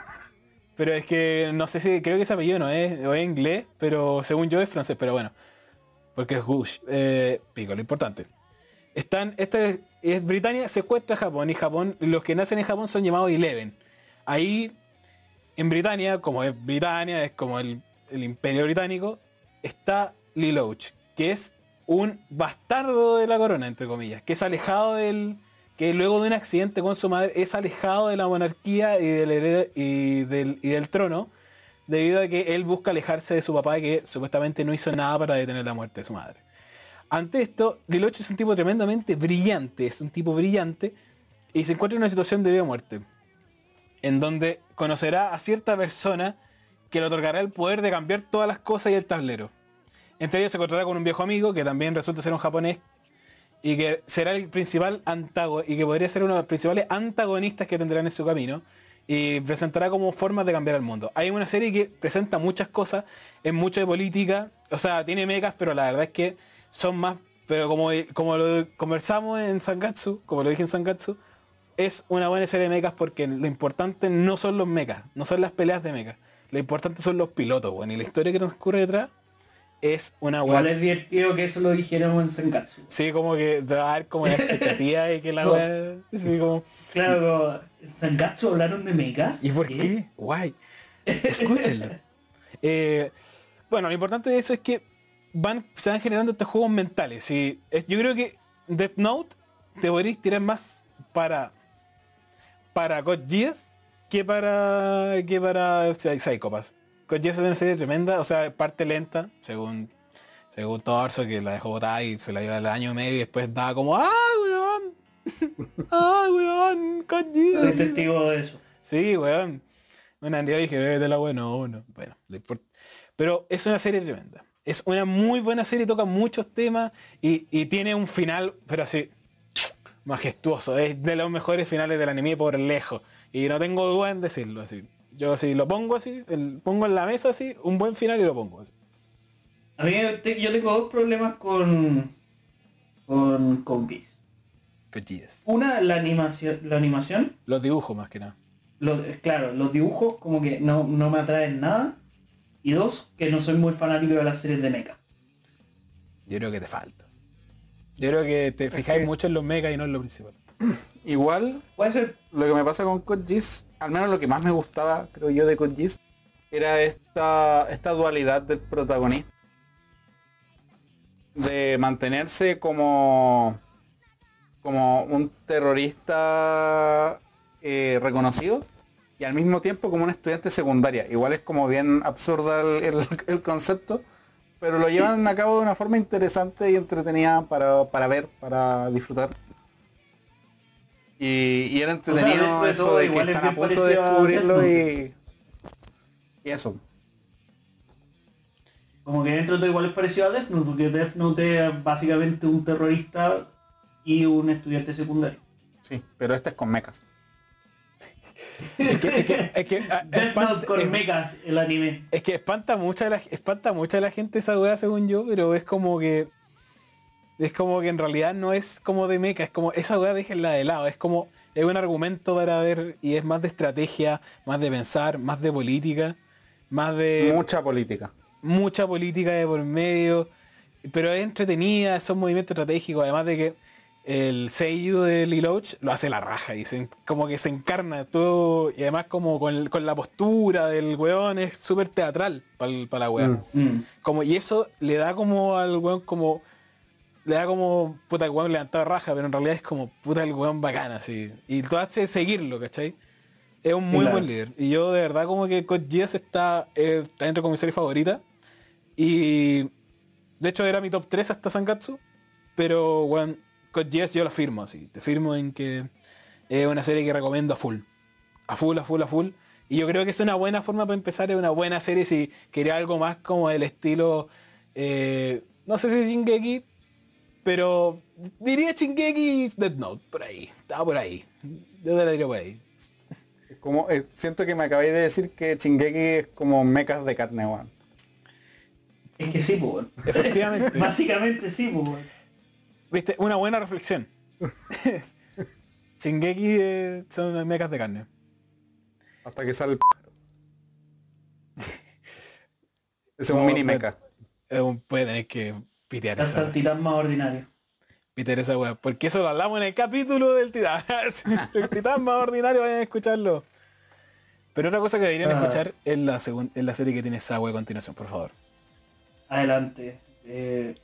Pero es que no sé si creo que ese apellido no es, o es inglés, pero según yo es francés, pero bueno. Porque es Gush. Eh, pico, lo importante. Están, esta es, es Britania secuestra a Japón y Japón, los que nacen en Japón son llamados Eleven. Ahí, en Britania, como es Britania, es como el, el imperio británico, está Liloch, que es un bastardo de la corona, entre comillas, que es alejado del, que luego de un accidente con su madre es alejado de la monarquía y del, y del, y del trono, debido a que él busca alejarse de su papá que supuestamente no hizo nada para detener la muerte de su madre. Ante esto, Liloch es un tipo tremendamente brillante, es un tipo brillante y se encuentra en una situación de vida o muerte, en donde conocerá a cierta persona que le otorgará el poder de cambiar todas las cosas y el tablero. Entre ellos se encontrará con un viejo amigo que también resulta ser un japonés y que será el principal antagonista y que podría ser uno de los principales antagonistas que tendrán en su camino y presentará como formas de cambiar el mundo. Hay una serie que presenta muchas cosas, es mucho de política, o sea, tiene megas, pero la verdad es que son más, pero como, como lo conversamos en Sangatsu, como lo dije en Sangatsu, es una buena serie de mechas porque lo importante no son los mechas, no son las peleas de mechas, lo importante son los pilotos, bueno, y la historia que transcurre detrás es una Igual buena es divertido que eso lo dijéramos en Senkatsu. Sí, como que dar como la expectativa y que la weá. Sí, como. Claro, ¿en Senkatsu hablaron de megas? ¿Y por qué? Guay. Escúchenlo. Eh, bueno, lo importante de eso es que van, se van generando estos juegos mentales. Y es- yo creo que Death Note te podréis tirar más para para God Geass que para que para o sea, Psychopass. Geass es una serie tremenda, o sea, parte lenta, según según Torso, que la dejó botada y se la dio al año y medio y después daba como ¡Ah, weón! ¡Ah, weón! Geass, Soy testigo de eso. Sí, weón. Una yo dije, de la bueno, uno. Bueno, no importa. Pero es una serie tremenda. Es una muy buena serie, toca muchos temas y, y tiene un final, pero así, majestuoso. Es de los mejores finales del anime por lejos. Y no tengo duda en decirlo así. Yo así lo pongo así, el- pongo en la mesa así, un buen final y lo pongo así. A mí te- yo tengo dos problemas con con con Geass. Cochillas. Una, la animación, la animación, Los dibujos más que nada. los- claro, los dibujos como que no, no me atraen nada. Y dos, que no soy muy fanático de las series de mecha. Yo creo que te falta. Yo creo que te fijáis mucho en los megas y no en lo principal. Igual, Puede ser, lo que me pasa con Code Geass, al menos lo que más me gustaba, creo yo, de Code era esta, esta dualidad del protagonista. De mantenerse como, como un terrorista eh, reconocido y al mismo tiempo como un estudiante secundaria. Igual es como bien absurda el, el- el concepto, pero lo llevan a cabo de una forma interesante y entretenida para, para ver, para disfrutar. Y, y era entretenido de eso todo, de que igual es están a punto de a descubrirlo y, y eso. como que dentro de todo igual es parecido a Death Note, porque Death Note es básicamente un terrorista y un estudiante secundario. Sí, pero este es con mechas. Es que, es que- es que, ah, Death espanta- Note con mechas, el anime. Es que espanta mucha la, espanta mucha la gente esa weá según yo, pero es como que es como que en realidad no es como de mecha, es como esa weá déjenla de lado, es como es un argumento para ver y es más de estrategia, más de pensar, más de política, más de Mucha política. mucha política de por medio, pero es entretenida, son movimientos estratégicos, además de que el seiyuu de Liloach lo hace la raja y se, como que se encarna todo y además como con, con la postura del weón es súper teatral para la weá. Mm. Mm. Como, y eso le da como al weón como le da como puta el weón levantado raja, pero en realidad es como puta el weón bacana así. Y tú haces seguirlo, ¿cachai? Es un muy Claro. buen líder. Y yo de verdad como que Geass está, eh, está dentro de mi serie favorita. Y de hecho era mi top 3 hasta Sangatsu. Pero Code Geass yo lo firmo así. Te firmo en que es una serie que recomiendo a full. A full, a full, a full. Y yo creo que es una buena forma para empezar, es una buena serie si quería algo más como del estilo, eh, no sé si Shingeki, pero diría Shingeki Dead Note, por ahí, estaba por ahí. Yo te la diría por ahí. Como, eh, siento que me acabáis de decir que Chingeki es como mechas de carne, weón. Es que sí, weón. Efectivamente. Básicamente sí, weón. Viste, una buena reflexión. Shingeki eh, son mecas de carne. Hasta que sale el pájaro. Es un No, mini pero- mecha. Eh, un- puede tener que pitear Hasta esa, el titán más ordinario. pitear esa weá. Porque eso lo hablamos en el capítulo del titán. el titán más ordinario, vayan a escucharlo. Pero otra cosa que deberían Ah. escuchar es la, es la serie que tiene esa weá a continuación, por favor. Adelante. Eh,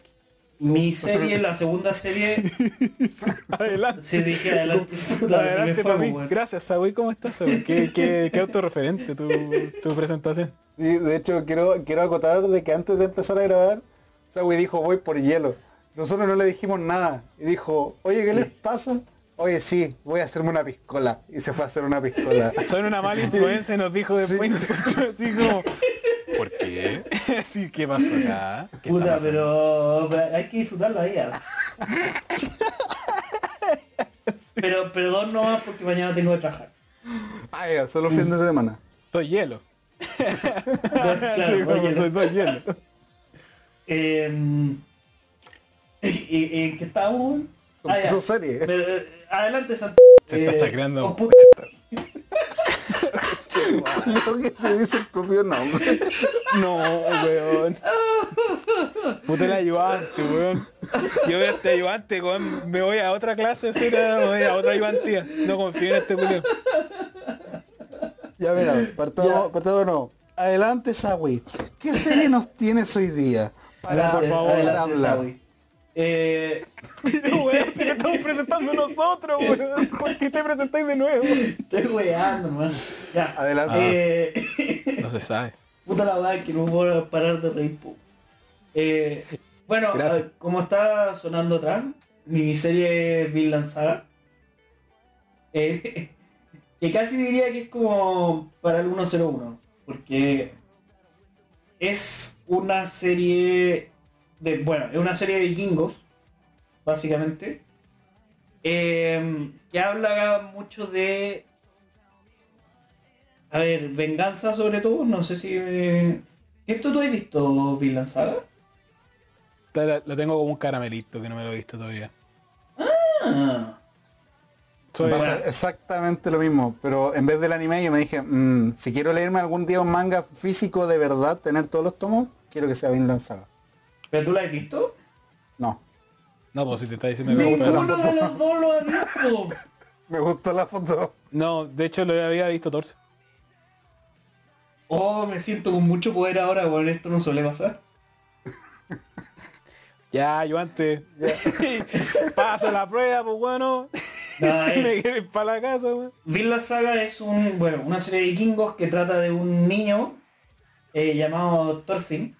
mi serie, la segunda serie, Adelante. se dije adelante. Adelante para pues, mí. Gracias, Sawi. ¿Cómo estás, Sawi? ¿Qué, qué, qué autorreferente tu, tu presentación? Sí, de hecho quiero, quiero acotar de que antes de empezar a grabar, Sawi dijo voy por hielo. Nosotros no le dijimos nada. Y dijo, oye, ¿qué les pasa? Oye, sí, voy a hacerme una piscola. Y se fue a hacer una piscola. Son una mala influencia, nos dijo después. Sí. y nosotros así como... ¿Por qué? Sí, ¿qué pasó acá? ¿Qué Puta, pero, pero hay que disfrutar la vida. pero perdón nomás porque mañana tengo que trabajar. Ah, ya, solo fin de semana. Estoy hielo. claro, Sí, como oye, estoy- estoy hielo. Eh, ¿y- ¿En qué estamos? Ah, eh, adelante, Santo. Se está Eh, chacreando. puta, Lo que se dice el propio nombre. No, weón. Puta el ayudante, weón. Yo veo a este ayudante, weón. Me voy a otra clase, será, me voy a otra ayudantía. No confío en este culio. Ya mira, partamos, partamos no. Adelante, Sawi. ¿Qué serie nos tienes hoy día? Para, por favor, para adelante, hablar. Sawi. Eh, Weón, si estamos presentando nosotros, weón. ¿Por qué te presentáis de nuevo? estoy weando, hermano. Ya. Adelante. Eh, No se sabe. Puta la verdad que no puedo parar de reír. Eh, bueno, eh, como está sonando atrás, mi serie es Vinland Saga. Eh, que casi diría que es como para el 101, porque es una serie de, bueno, es una serie de vikingos, básicamente, eh, que habla mucho de, a ver, venganza sobre todo, no sé si... eh, ¿Esto tú has visto Vinland Saga? La, la tengo como un caramelito que no me lo he visto todavía. Ah, Soy- Bueno. exactamente lo mismo, pero en vez del anime yo me dije, "Mm, si quiero leerme algún día un manga físico de verdad, tener todos los tomos, quiero que sea Vinland Saga. ¿Pero tú la has visto? No, No, pues si te está diciendo que Ninguno. de los dos lo ha visto. me gustó la foto. No, de hecho lo había visto torso. Oh, me siento con mucho poder ahora, bueno, esto no suele pasar. Ya, yo antes. Paso la prueba, pues bueno. No, eh, me quiero ir para la casa, weón. Vinland Saga es un, bueno, una serie de vikingos que trata de un niño eh, llamado Thorfinn,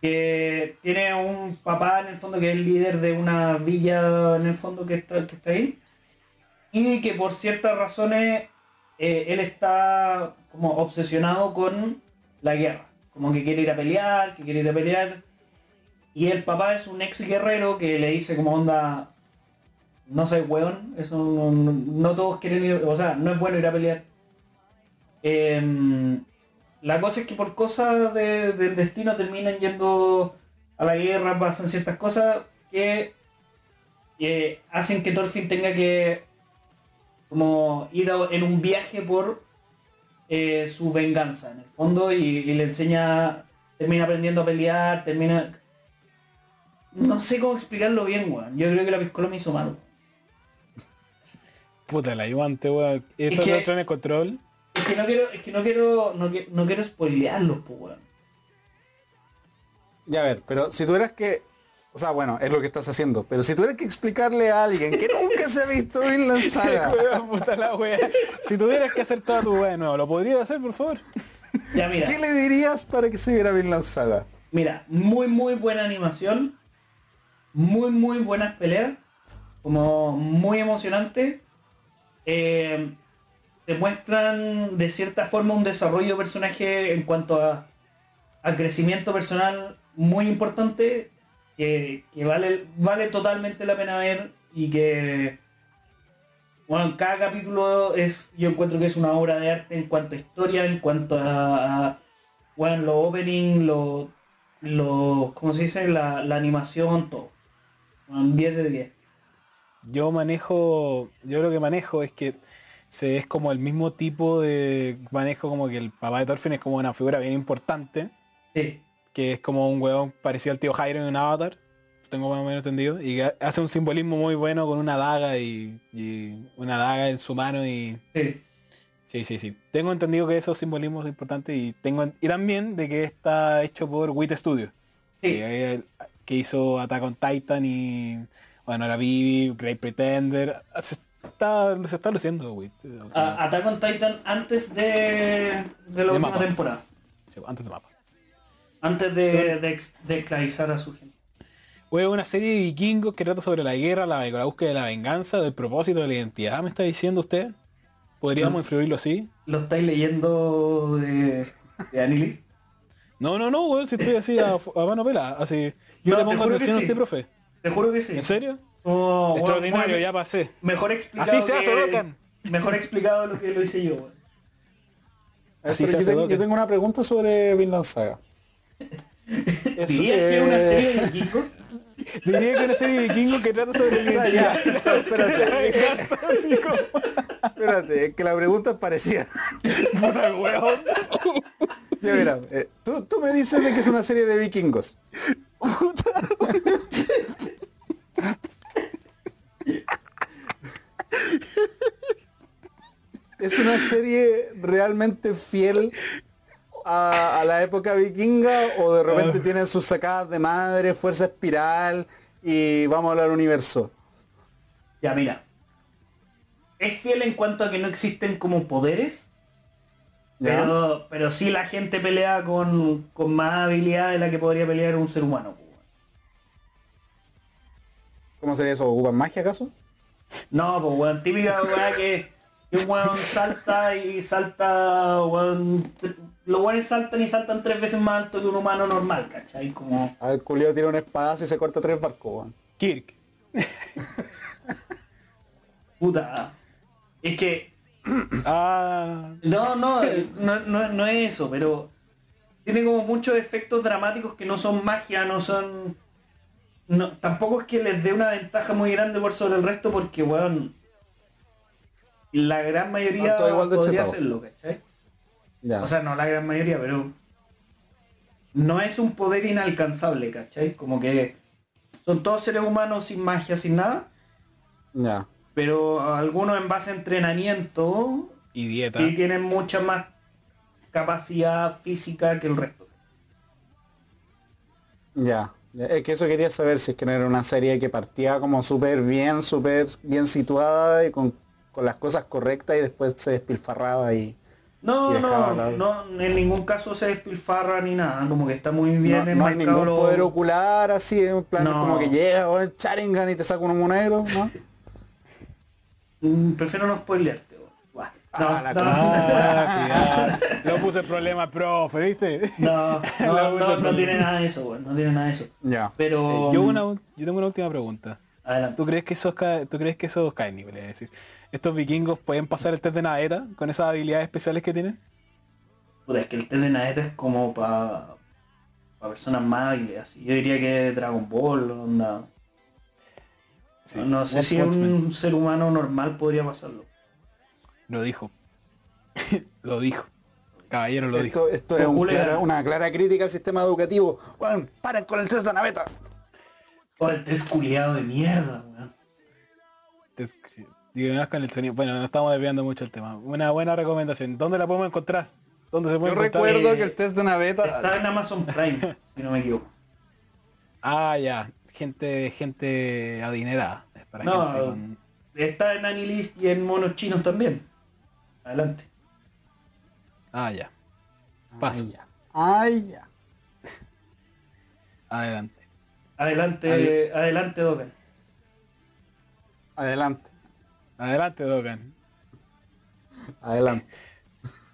Que tiene un papá en el fondo que es el líder de una villa en el fondo que está, que está ahí, y que por ciertas razones eh, él está como obsesionado con la guerra, como que quiere ir a pelear, que quiere ir a pelear, y el papá es un ex guerrero que le dice como onda, no soy weón, no, no- no todos quieren ir, o sea, no es bueno ir a pelear. Em, la cosa es que por cosas de- del destino terminan yendo a la guerra, pasan ciertas cosas que hacen que Thorfinn tenga que como ir a- en un viaje por eh, su venganza en el fondo y, y le enseña, termina aprendiendo a pelear, termina... No sé cómo explicarlo bien, weón. Yo creo que la piscola me hizo mal. Puta, la yo antes, weón. Esto Es que- no entra en el control. Es que no quiero, es que no quiero, no, qui- no quiero spoilearlos, pues weón. Ya a ver, pero si tuvieras que, o sea, bueno, es lo que estás haciendo, pero si tuvieras que explicarle a alguien que nunca se ha visto Vinland Saga, Weón, puta la wea. Si tuvieras que hacer toda tu wea de nuevo, ¿lo podrías hacer, por favor? Ya mira, ¿qué le dirías para que se viera Vinland Saga? mira, muy muy buena animación, muy muy buenas peleas, como muy emocionante. Eh, te muestran de cierta forma un desarrollo de personaje en cuanto a, a crecimiento personal muy importante que, que vale, vale totalmente la pena ver y que bueno, cada capítulo es, yo encuentro que es una obra de arte en cuanto a historia, en cuanto a, bueno, los opening, los, los, ¿cómo se dice? La, la animación, todo. Bueno, 10 de 10. Yo manejo, yo lo que manejo es que se es como el mismo tipo de manejo como que el papá de Thorfinn es como una figura bien importante, Sí. que es como un huevón parecido al tío Jairo en Avatar, tengo más o menos entendido, y que hace un simbolismo muy bueno con una daga y, y una daga en su mano y Sí. sí, sí, sí. Tengo entendido que esos simbolismos son importantes y tengo y también de que está hecho por WIT Studios. Sí. que, hizo Attack on Titan y bueno ahora Vivi, Great Pretender. Está, se está luciendo, güey. A- Attack on Titan antes de, de la De última mapa. temporada. Sí, Antes de mapa. Antes de, de, a su gente. Fue una serie de vikingos que trata sobre la guerra, la, la búsqueda de la venganza, del propósito de la identidad, me está diciendo usted. ¿Podríamos No. influirlo así? ¿Lo estáis leyendo de, de Anilis? No, no, no, weón, si estoy así a, a mano pelada. Así. Yo No, le pongo atención a sí. usted, profe. Te juro que sí. ¿En serio? Oh, Extraordinario, bueno, ya pasé. Mejor explicado Así se hace. Mejor explicado lo que lo hice yo. weón. Así se yo, hace tengo, Dokkan. yo tengo una pregunta sobre Vinland Saga. Es, ¿Dirías que es una serie de vikingos? Diría que es una serie de vikingos que trata sobre ya, identidad. espérate, espérate, es que la pregunta es parecida. Puta weón. Ya mira, eh, tú, tú me dices de que es una serie de vikingos. ¿Es una serie realmente fiel a, a la época vikinga o de repente Ah. tiene sus sacadas de madre, fuerza espiral y vamos a hablar universo? Ya, mira. Es fiel en cuanto a que no existen como poderes, ¿Ya? pero, pero sí la gente pelea con, con más habilidad de la que podría pelear un ser humano. ¿Cómo sería eso? ¿Ocupan magia acaso? No, pues weón, típica weá que que un weón salta y salta, weón, los weones saltan y saltan tres veces más alto que un humano normal, ¿cachai? Como, A ver, Culio tira un espadazo y se corta tres barcos, weón. Kirk. puta. Es que, Ah. no, no, no, no, no es eso, pero tiene como muchos efectos dramáticos que no son magia, no son... No, tampoco es que les dé una ventaja muy grande por sobre el resto porque, weón, la gran mayoría todos igual de podría chetados. hacerlo, ¿cachai? Ya. O sea, no la gran mayoría, pero no es un poder inalcanzable, ¿cachai? Como que son todos seres humanos sin magia, sin nada, ya. pero algunos en base a entrenamiento Y dieta. sí tienen mucha más capacidad física que el resto. Ya. Ya, Es que eso quería saber si es que no era una serie que partía como súper bien, súper bien situada y con, con las cosas correctas y después se despilfarraba y... No, Y no, la- no, en ningún caso se despilfarra ni nada, como que está muy No, bien no hay enmarcado ningún lo- poder ocular así, en plan No. como que llega o el Sharingan y te saca un humo negro, ¿no? Mm, Prefiero no spoilearte. No, Ah, la no. Lo puse problema, profe, ¿viste? no, no, no, no tiene nada de eso, weón, no tiene nada de eso. Ya. Pero Eh, yo, una, yo tengo una última pregunta. adelante. ¿Tú crees que esos tú crees que esos caníbales, es decir, estos vikingos pueden pasar el test de naveta con esas habilidades especiales que tienen? Puta, es que el test de Naeta es como para personas más hábiles. Yo diría que Dragon Ball, onda. Sí, no sé One si un ser humano normal podría pasarlo. Lo dijo. lo dijo. Caballero lo dijo. Esto, es un Calcula- clara- una clara crítica al sistema educativo. Bueno, paren con el test de naveta. Oh, el test culiado de mierda, weón. Con el sonido. Bueno, no estamos desviando mucho el tema. Una buena recomendación. ¿Dónde la podemos encontrar? ¿Dónde se puede Yo encontrar? recuerdo eh, que el test de naveta... Está en Amazon Prime, si no me equivoco. Ah, ya. Gente, gente adinerada. Es para No, gente con- Está en Anilist y en monos chinos también. Adelante. Ah, ya. Paso. Ay, ya. Ay, ya. Adelante. Adelante, adelante, Dogan. Adelante. Adelante, Dogan. Adelante.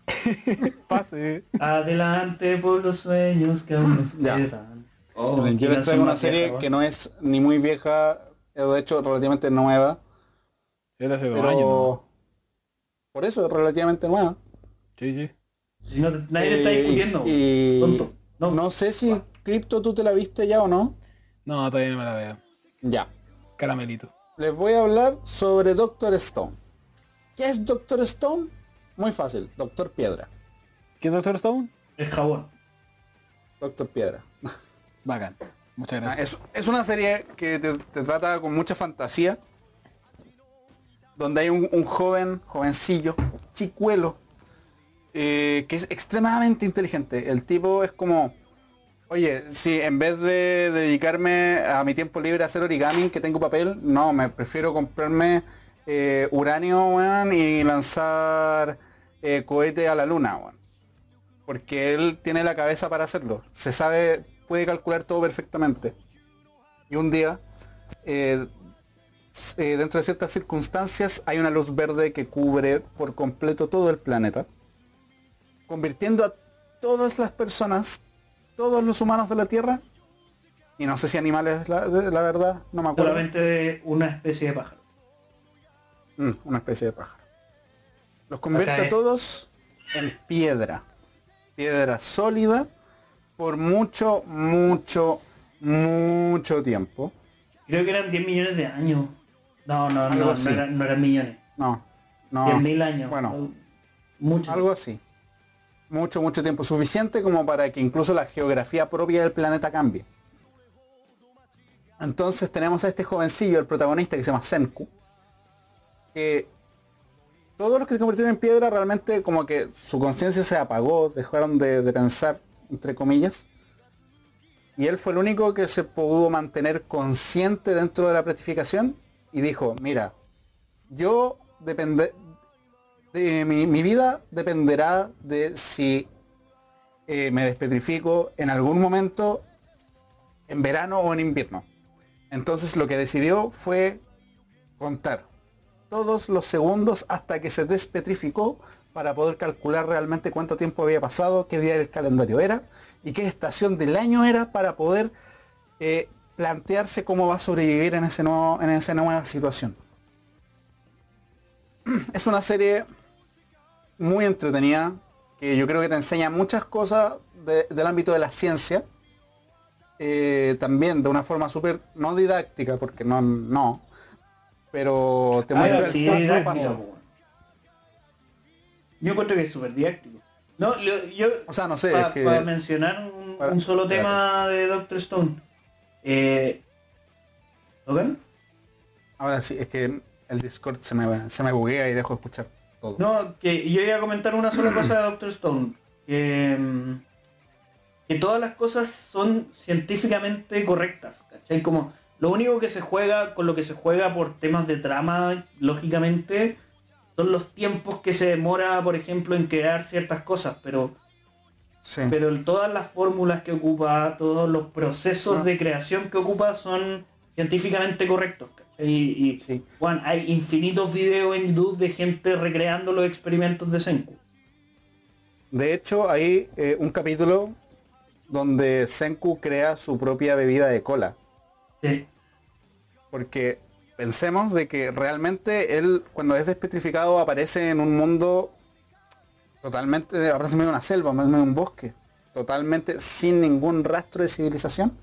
Pase. Adelante por los sueños que aún nos Ya. quedan. Oh, yo les traigo una serie vieja, que no es ni muy vieja, de hecho relativamente nueva, Yo hace dos pero años. ¿no? Por eso es relativamente nueva. Sí, sí. Si no nadie te está Eh, discutiendo. y tonto. No, no sé si Crypto tú te la viste ya o no. No, todavía no me la veo. Ya. Caramelito. Les voy a hablar sobre Doctor Stone. ¿Qué es Doctor Stone? Muy fácil, Doctor Piedra. ¿Qué es Doctor Stone? es jabón. Doctor Piedra. Bacán. Muchas Ah, gracias. Es, es una serie que te, te trata con mucha fantasía, donde hay un, joven, jovencillo, chicuelo, eh, que es extremadamente inteligente. El tipo es como, oye, si en vez de dedicarme a mi tiempo libre a hacer origami, que tengo papel, no, me prefiero comprarme eh, uranio, weón, y lanzar eh, cohete a la luna, weón porque él tiene la cabeza para hacerlo. Se sabe, puede calcular todo perfectamente. Y un día, eh, eh, dentro de ciertas circunstancias, hay una luz verde que cubre por completo todo el planeta, convirtiendo a todas las personas, todos los humanos de la Tierra, y no sé si animales, la, verdad, no me acuerdo. Solamente una especie de pájaro. Mm, una especie de pájaro. Los convierte a todos en piedra. Piedra sólida por mucho, mucho, mucho tiempo. Creo que eran 10 millones de años. No, no, Algo no, no así. eran, no eran millones. No, 10 no. mil años. Bueno, Mucho. algo así. Mucho, mucho tiempo. Suficiente como para que incluso la geografía propia del planeta cambie. Entonces tenemos a este jovencillo, el protagonista, que se llama Senku. Que todos los que se convirtieron en piedra realmente como que su conciencia se apagó, dejaron de, de pensar, entre comillas. Y él fue el único que se pudo mantener consciente dentro de la planificación y dijo, mira, yo depende, de mi, mi vida dependerá de si eh, me despetrifico en algún momento en verano o en invierno. Entonces lo que decidió fue contar todos los segundos hasta que se despetrificó para poder calcular realmente cuánto tiempo había pasado, qué día del calendario era y qué estación del año era para poder eh, plantearse cómo va a sobrevivir en, ese nuevo, en esa nueva situación. Es una serie muy entretenida, que yo creo que te enseña muchas cosas de- del ámbito de la ciencia, eh, también de una forma súper, no didáctica, porque no, no, pero te Ah, muestra sí, el paso a paso. Yo encuentro que es súper didáctico. No, yo, yo O sea, no sé, para es que- mencionar un, para- un solo tema de Doctor Stone. Eh, ¿Logan? Ahora sí, es que el Discord se me, se me buguea y dejo de escuchar todo. No, que yo iba a comentar una sola cosa de Doctor Stone. Que, que todas las cosas son científicamente correctas. ¿cachai? Como lo único que se juega, con lo que se juega por temas de trama, lógicamente, son los tiempos que se demora, por ejemplo, en crear ciertas cosas, pero Sí. pero todas las fórmulas que ocupa, todos los procesos Ah. de creación que ocupa son científicamente correctos. Y, y, Sí. Juan, hay infinitos videos en YouTube de gente recreando los experimentos de Senku. De hecho, hay eh, un capítulo donde Senku crea su propia bebida de cola. Sí. Porque pensemos de que realmente él, cuando es despetrificado, aparece en un mundo totalmente, aparece en medio una selva, medio de un bosque, totalmente sin ningún rastro de civilización.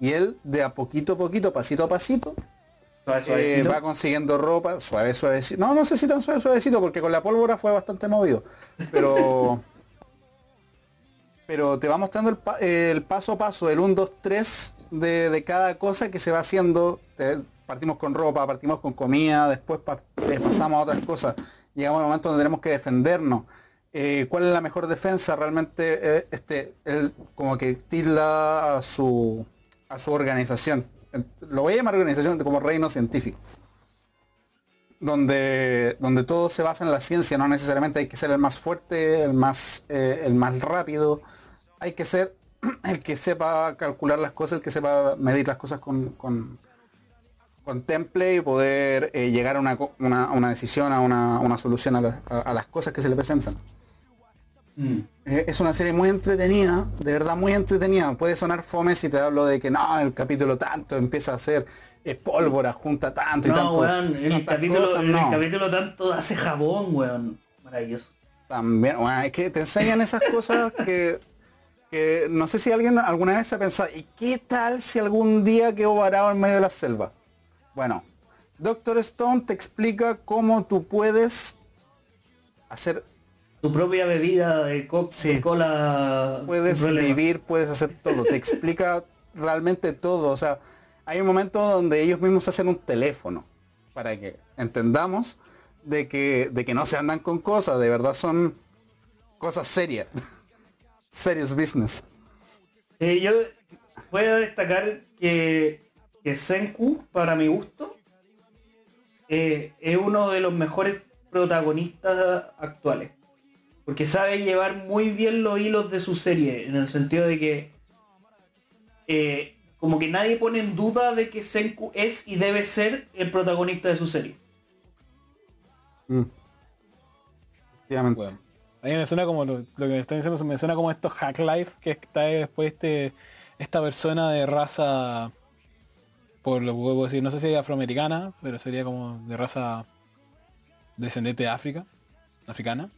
Y él, de a poquito a poquito, pasito a pasito, eh, va consiguiendo ropa, suave, suavecito. No, no sé si tan suave, suavecito, porque con la pólvora fue bastante movido. Pero... pero te va mostrando el, pa- el paso a paso, el 1, 2, 3 de, de cada cosa que se va haciendo. Te- partimos con ropa, partimos con comida, después pasamos a otras cosas. Llegamos al momento donde tenemos que defendernos. Eh, ¿Cuál es la mejor defensa? Realmente eh, este, como que tilda a su, a su organización. Lo voy a llamar organización como reino científico. Donde, donde todo se basa en la ciencia, no necesariamente hay que ser el más fuerte, el más, eh, el más rápido. Hay que ser el que sepa calcular las cosas, el que sepa medir las cosas con, con, con temple y poder llegar a una, una- una decisión, a una, una solución a las cosas que se le presentan. Mm. Eh, Es una serie muy entretenida, de verdad muy entretenida. Puede sonar fome si te hablo de que no, el capítulo tanto empieza a ser pólvora, junta tanto y No, tanto. weón, el capítulo, cosas, el capítulo tanto hace jabón, weón. Maravilloso. También, bueno, es que te enseñan esas cosas que, que no sé si alguien alguna vez se ha pensado, ¿y qué tal si algún día quedo varado en medio de la selva? Bueno, Doctor Stone te explica cómo tú puedes hacer, Tu propia bebida de, co Sí. de cola. puedes problema. vivir, puedes hacer todo, te explica realmente todo. O sea, hay un momento donde ellos mismos hacen un teléfono para que entendamos de que, de que no se andan con cosas, de verdad son cosas serias. Serious business. Eh, yo voy a destacar que, que Senku, para mi gusto, eh, es uno de los mejores protagonistas actuales. Porque sabe llevar muy bien los hilos de su serie, en el sentido de que eh, como que nadie pone en duda de que Senku es y debe ser el protagonista de su serie. Mm. Efectivamente. Bueno, a mí me suena como lo, lo que me están diciendo, me suena como estos Hack Life que está después este, esta persona de raza, por lo que puedo decir, no sé si es afroamericana, pero sería como de raza descendente de África, africana,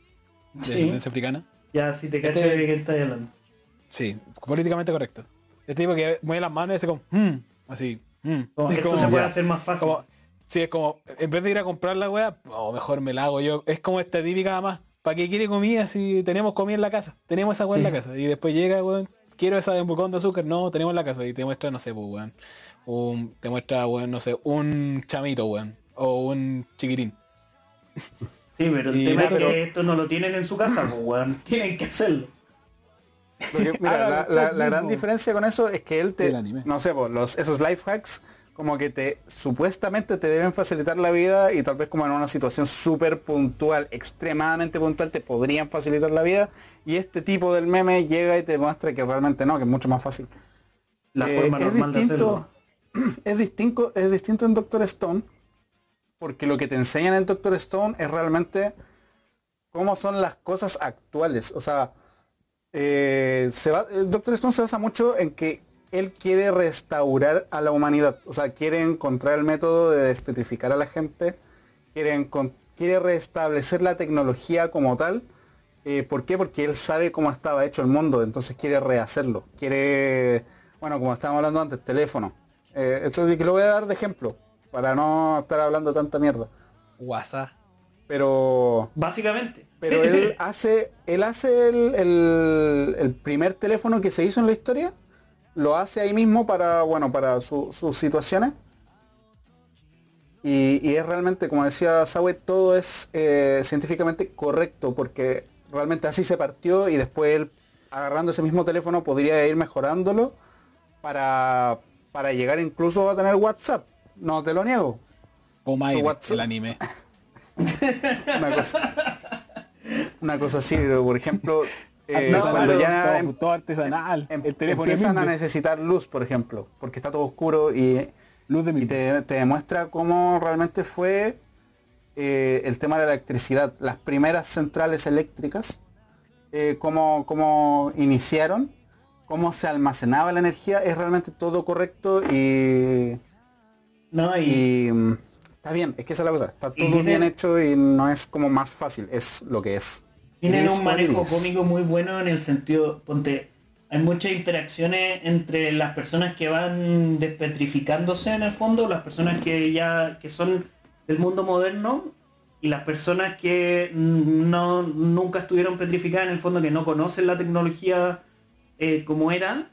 de Sí. descendencia africana. Ya, si te Este- cachas de qué estás hablando. Sí, políticamente correcto. Este tipo que mueve las manos y hace como, "Mm", así, "Mm". Como, Es esto como- se puede ya. hacer más fácil. como- sí, es como, en vez de ir a comprar la weá, o mejor me la hago yo. Es como esta típica más, ¿para qué quiere comida si tenemos comida en la casa? Tenemos esa weá en la casa. Y después llega, weón, quiero esa de con de azúcar, no, tenemos en la casa. Y te muestra, no sé, pues, weón. Un, te muestra, weón, no sé, un chamito, weón. O un chiquirín. Sí, pero el Y- tema pero- es que esto no lo tienen en su casa, pues, weón. Tienen que hacerlo. Mira, la, usted la- la gran diferencia con eso es que él te, no sé, pues, los, esos life hacks como que te supuestamente te deben facilitar la vida y tal vez como en una situación súper puntual, extremadamente puntual, te podrían facilitar la vida y este tipo del meme llega y te muestra que realmente no, que es mucho más fácil. La Eh, forma es normal de distinto, hacerlo. es distinto, es distinto en Doctor Stone porque lo que te enseñan en Doctor Stone es realmente cómo son las cosas actuales. O sea, eh, el Doctor Stone se basa mucho en que él quiere restaurar a la humanidad. O sea, quiere encontrar el método de despetrificar a la gente, quiere, quiere restablecer la tecnología como tal. Eh, ¿Por qué? Porque él sabe cómo estaba hecho el mundo, entonces quiere rehacerlo. Quiere, bueno, como estábamos hablando antes, teléfono. Eh, esto lo voy a dar de ejemplo, para no estar hablando tanta mierda. WhatsApp. Pero Básicamente. pero él hace, él hace el, el- el primer teléfono que se hizo en la historia, lo hace ahí mismo para, bueno, para su- sus situaciones. Y, y es realmente, como decía Sawe, todo es eh, científicamente correcto, porque realmente así se partió y después él, agarrando ese mismo teléfono, podría ir mejorándolo para, para llegar incluso a tener WhatsApp. No te lo niego. Su WhatsApp. el anime. Una cosa, una cosa así, pero, por ejemplo, eh, cuando ya todo, em- todo artesanal. em- el teléfono empiezan a necesitar luz, por ejemplo, porque está todo oscuro y, Luz de y te, te demuestra cómo realmente fue eh, el tema de la electricidad. Las primeras centrales eléctricas, eh, cómo, cómo iniciaron, cómo se almacenaba la energía, es realmente todo correcto y, No, y, y, mm, está bien, es que esa es la cosa, está todo tiene- bien hecho y no es como más fácil, es lo que es. tienen un manejo cómico muy bueno en el sentido, ponte, hay muchas interacciones entre las personas que van despetrificándose en el fondo, las personas que ya que son del mundo moderno y las personas que no nunca estuvieron petrificadas en el fondo, que no conocen la tecnología eh, como era.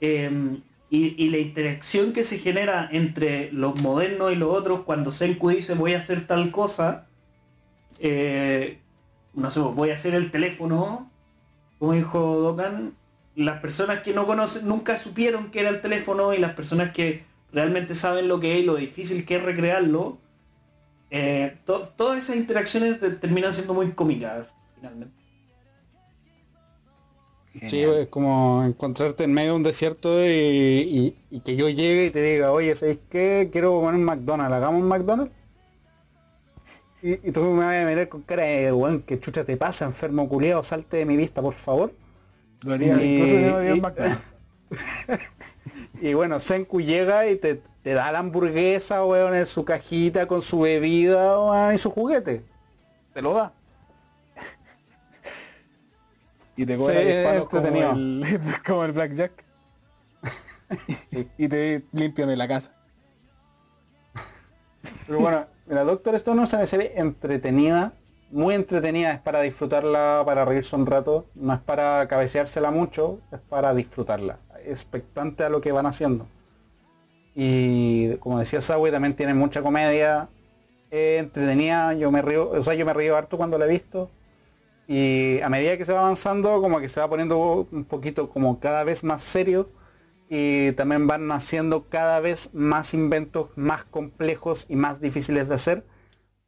eh, y, la interacción que se genera entre los modernos y los otros cuando Senku dice voy a hacer tal cosa, eh, no sé, voy a hacer el teléfono, como dijo Dokan, las personas que no conocen, nunca supieron que era el teléfono y las personas que realmente saben lo que es y lo difícil que es recrearlo, eh, to- todas esas interacciones terminan siendo muy cómicas finalmente. Sí, es como encontrarte en medio de un desierto y, y- y que yo llegue y te diga, oye, ¿sabéis qué? Quiero comer un McDonald's, hagamos un McDonald's. Y, y tú me vas a mirar con cara de, weón, ¿qué chucha te pasa, enfermo culiado? Salte de mi vista, por favor. Lo haría, Y- incluso no haría un McDonald's. Y bueno, Senku llega y te, te da la hamburguesa, weón, en su cajita con su bebida, weón, y su juguete. Te lo da. Y te cobra Sí, 10 palos como el, como el Blackjack. Y te límpiame la casa. Pero bueno, la Doctor Stone es una serie entretenida, muy entretenida, es para disfrutarla, para reírse un rato, no es para cabeceársela mucho, es para disfrutarla, expectante a lo que van haciendo. Y como decía Sawi, también tiene mucha comedia, es entretenida, yo me río, o sea, yo me río harto cuando la he visto. Y a medida que se va avanzando, como que se va poniendo un poquito como cada vez más serio y también van naciendo cada vez más inventos más complejos y más difíciles de hacer,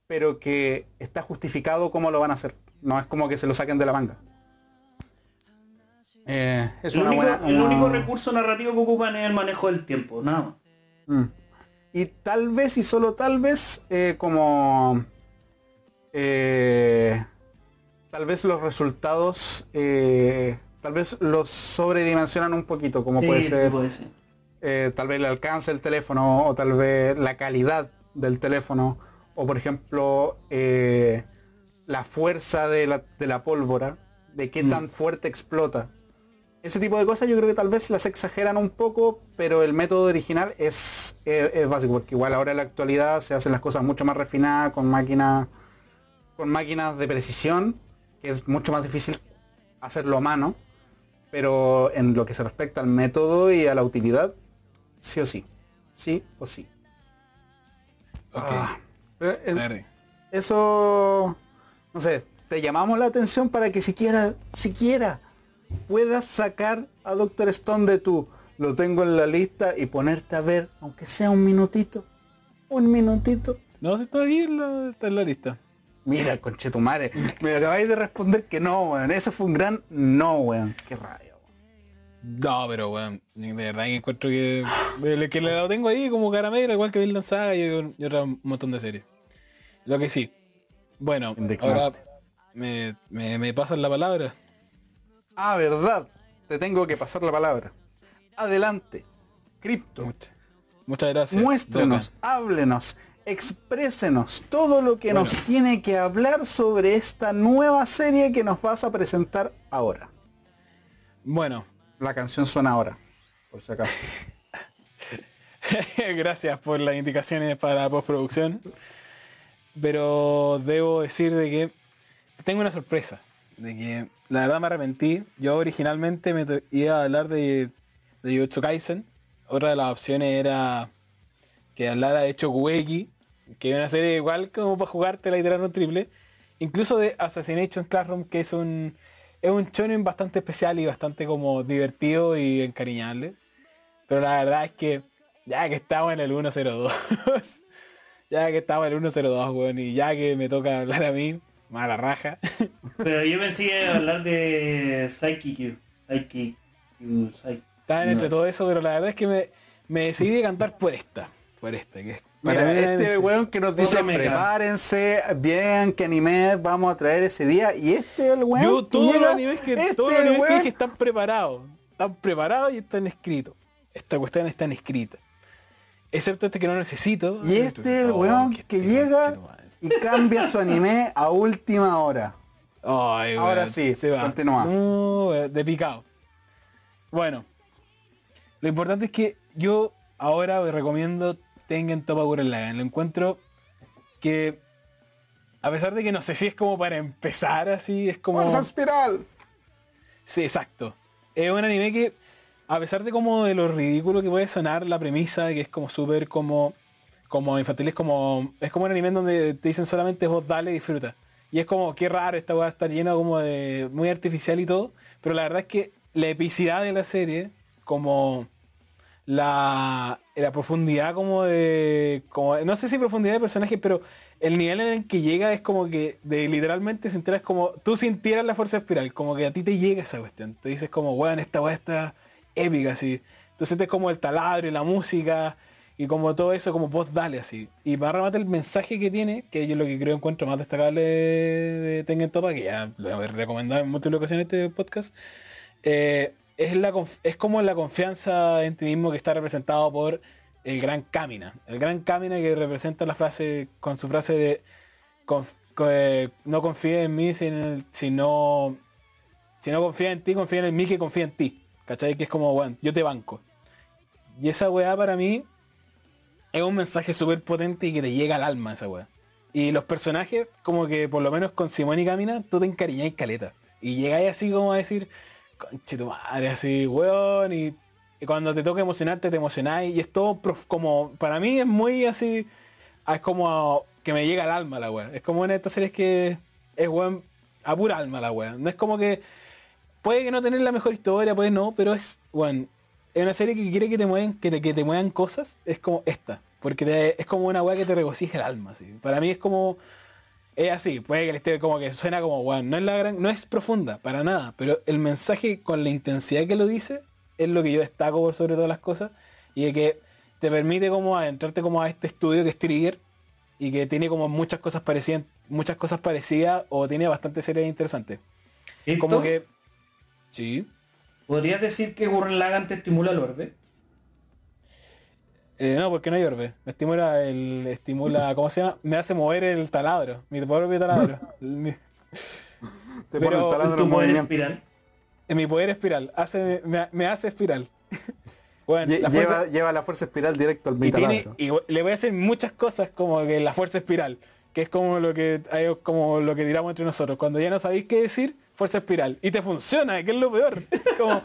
pero que está justificado cómo lo van a hacer. No es como que se lo saquen de la manga. Eh, es El, una único, buena... el único recurso narrativo que ocupan es el manejo del tiempo, nada más. Mm. Y tal vez y solo tal vez eh, como eh, tal vez los resultados eh, tal vez los sobredimensionan un poquito como Sí, puede ser puede ser. eh, tal vez el alcance del teléfono o tal vez la calidad del teléfono o por ejemplo eh, la fuerza de la, de la pólvora de qué Mm. tan fuerte explota ese tipo de cosas yo creo que tal vez las exageran un poco pero el método original es, eh, es básico porque igual ahora en la actualidad se hacen las cosas mucho más refinadas con máquinas con máquinas de precisión es mucho más difícil hacerlo a mano pero en lo que se respecta al método y a la utilidad sí o sí sí o sí Ok. Ah, eh, Verde. eso no sé te llamamos la atención para que siquiera siquiera puedas sacar a Doctor Stone de tu lo tengo en la lista y ponerte a ver aunque sea un minutito un minutito No, si está ahí en la, está en la lista. Mira conchetumare me acabáis de responder que no weón eso fue un gran no weón qué rabia weón. No, pero weón, de verdad que encuentro que, el que lo tengo ahí como caramelo, igual que Vinland Saga y, y otro montón de series. Lo que sí. Bueno, ahora me, me, me pasan la palabra. Ah, verdad. Te tengo que pasar la palabra. Adelante. Cripto. Muchas, muchas gracias. Muéstrenos, háblenos, exprésenos todo lo que nos tiene que hablar sobre esta nueva serie que nos vas a presentar ahora. Bueno, La canción suena ahora, por si acaso. gracias por las indicaciones para la postproducción. Pero debo decir de que tengo una sorpresa. De que la verdad me arrepentí. Yo originalmente me iba a hablar de, de Jujutsu Kaisen. Otra de las opciones era que hablara de Chokueki, que es una serie igual como para jugarte la literal un triple. Incluso de Assassination Classroom, que es un es un shonen bastante especial y bastante como divertido y encariñable. Pero la verdad es que ya que estamos en el 102, ya que estamos en el 102, weón, y ya que me toca hablar a mí, mala raja. Pero yo pensé que hablar de Psyche Psyche Psyche. Estaban entre todo eso, pero la verdad es que me, me decidí a cantar por esta. Por esta, que es para Mira, mí este weón que nos dice prepárense, bien que anime vamos a traer ese día. Y este el weón Yo que todos los animes que, este todos los animes que están preparados. Están preparados y están escritos. Esta cuestión está escrita. Excepto este que no necesito. Y este el Oh, weón qué que este llega y cambia su anime a última hora. Ay, Ahora weón, sí, se va. continúa. No, de picado. Bueno, lo importante es que yo ahora recomiendo Tengen Topa Gurren Lagann. Lo encuentro que, a pesar de que no sé si es como para empezar así, es como... ¡Fuerza espiral! Sí, exacto. Es un anime que, a pesar de como de lo ridículo que puede sonar la premisa, que es como súper como, como infantil, es como, es como un anime en donde te dicen solamente vos dale, disfruta. Y es como, qué raro, esta va a estar llena como de, muy artificial y todo, pero la verdad es que la epicidad de la serie, como la, la profundidad como de, como, no sé si profundidad de personaje, pero el nivel en el que llega es como que de literalmente se enteras como tú sintieras la fuerza espiral, como que a ti te llega esa cuestión. Te dices como, weón, esta weá está épica, así. Tú sientes como el taladro y la música y como todo eso, como vos dale así. Y para rematar el mensaje que tiene, que yo lo que creo encuentro más destacable de, Tengen Topa, que ya lo he recomendado en múltiples ocasiones este podcast, eh, es, la, es como la confianza en ti mismo que está representado por el gran Kamina. El gran Kamina que representa la frase con su frase de eh, no confíes en mí si, en el- si no confía en ti, confía en mí que confía en ti. ¿Cachai? Que es como, bueno, yo te banco. Y esa weá para mí es un mensaje súper potente y que te llega al alma esa weá. Y los personajes, como que por lo menos con Simón y Camina, tú te encariñáis caleta. Y llegáis así como a decir, conche tu madre, así, weón, y, cuando te toca emocionarte, te emocionáis. Y es todo como, para mí es muy así, es como que me llega al alma la weá. Es como de estas series que es weón, a pura alma la weá. No es como que, puede que no tener la mejor historia, puede no, pero es, weón, es una serie que quiere que te muevan, que te, que te muevan cosas, es como esta. Porque es como una weá que te regocija el alma, así. Para mí es como. Es así, puede que le esté como que suena como weón. No es la gran. No es profunda, para nada. Pero el mensaje con la intensidad que lo dice, es lo que yo destaco por sobre todas las cosas. Y de que te permite como adentrarte como a este estudio que es Trigger. Y que tiene como muchas cosas parecidas. Muchas cosas parecidas. O tiene bastante series interesantes. ¿Esto? Como que. Sí. ¿Podrías decir que Gurren Lagann te estimula el orbe? Eh, no, porque no hay orbe. Me estimula el. estimula. ¿Cómo se llama? Me hace mover el taladro. Mi propio taladro. Mi- Te Pero pone el taladro ¿Tu en movimiento. espiral? en mi poder espiral. Hace, me, me hace espiral. bueno, Lle- la lleva, fuerza- lleva la fuerza espiral directo al tiene- taladro. y le voy a hacer muchas cosas como que la fuerza espiral. Que es como lo que como lo que tiramos entre nosotros. Cuando ya no sabéis qué decir, fuerza espiral. Y te funciona, que es lo peor. como.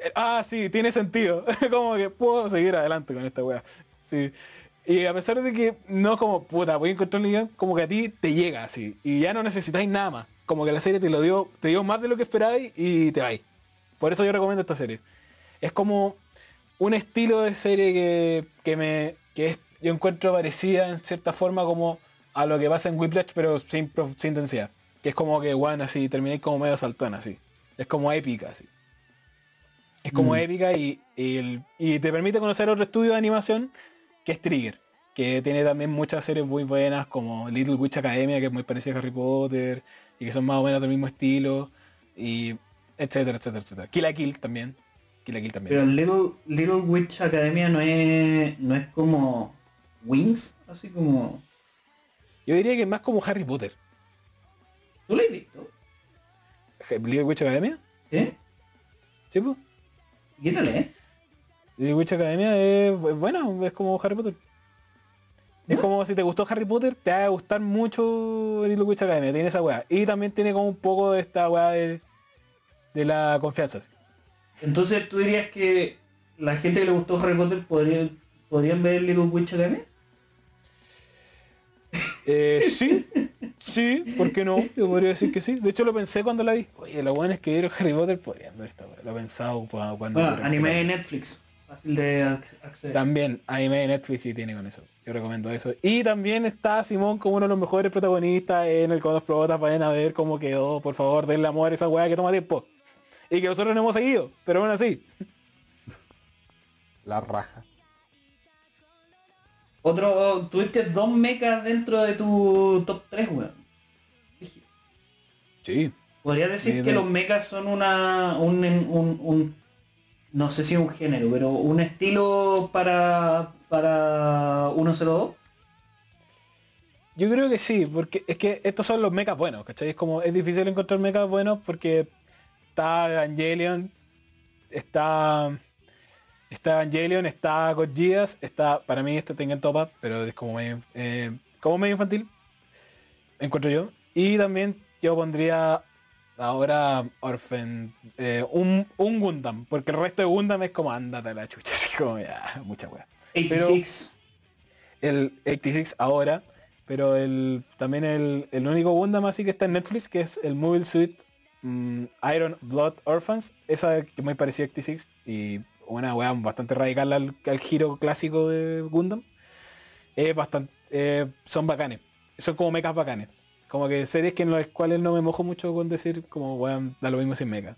Eh, Ah, sí, tiene sentido. como que puedo seguir adelante con esta weá. Sí. Y a pesar de que no como, puta, voy a encontrar un guion, como que a ti te llega así. Y ya no necesitáis nada más. Como que la serie te lo dio, te dio más de lo que esperabais y te vais. Por eso yo recomiendo esta serie. Es como un estilo de serie que, que me que es, yo encuentro parecida en cierta forma como a lo que pasa en Whiplash pero sin, sin intensidad que es como que bueno así terminé como medio saltón así es como épica así Es como Mm. épica y, y y te permite conocer otro estudio de animación que es Trigger, que tiene también muchas series muy buenas como Little Witch Academia, que es muy parecida a Harry Potter, y que son más o menos del mismo estilo, y etcétera, etcétera, etcétera. Kill la Kill también. Kill la Kill también. Pero Little, Little Witch Academia no es, no es como Wings, así como... Yo diría que es más como Harry Potter. ¿Tú lo has visto? Little Witch Academia, ¿Sí? ¿sí? pues? ¿Qué tal, eh? Little Witch Academia es, es buena, es como Harry Potter. Es como si te gustó Harry Potter, te va a gustar mucho Little Witch Academia, tiene esa weá. Y también tiene como un poco de esta weá de, de la confianza. Entonces tú dirías que la gente que le gustó Harry Potter podría, podrían ver Little Witch Academia? Eh, sí, sí, ¿por qué no? Yo podría decir que sí. De hecho lo pensé cuando la vi. Oye, lo bueno es que vieron Harry Potter podrían ver esta. Lo he pensado cuando... Bueno, anime de Netflix. Fácil de ac- acceder. También anime de Netflix y tiene con eso. Yo recomiendo eso. Y también está Simón como uno de los mejores protagonistas en el Codos Probotas. Vayan a ver cómo quedó. Por favor, denle amor a esa weá que toma tiempo. Y que nosotros no hemos seguido. Pero bueno, así. La raja. Otro, tuviste dos mechas dentro de tu top 3, weón. Sí. Podrías decir que los mechas son una un, un, un- no sé si un género, pero un estilo para para 102. Yo creo que sí, porque es que estos son los mechas buenos, ¿cachai? Es como, es difícil encontrar mechas buenos porque está Evangelion, está está Evangelion, está God Geass, está, para mí este tenga en top up, pero es como medio, eh, como medio infantil, encuentro yo. Y también yo pondría ahora Orphan, eh, un, un Gundam, porque el resto de Gundam es como ándate a la chucha, así como ya, mucha wea 86. el 86 ahora, pero el también el, el único Gundam así que está en Netflix, que es el Mobile Suit mm, Iron Blood Orphans, esa que es muy parecida a 86 y una weá bastante radical al, al giro clásico de Gundam. Es bastante, eh, son bacanes, son como mechas bacanes. Como que series que en las cuales no me mojo mucho con decir como weón, da lo mismo sin mecha.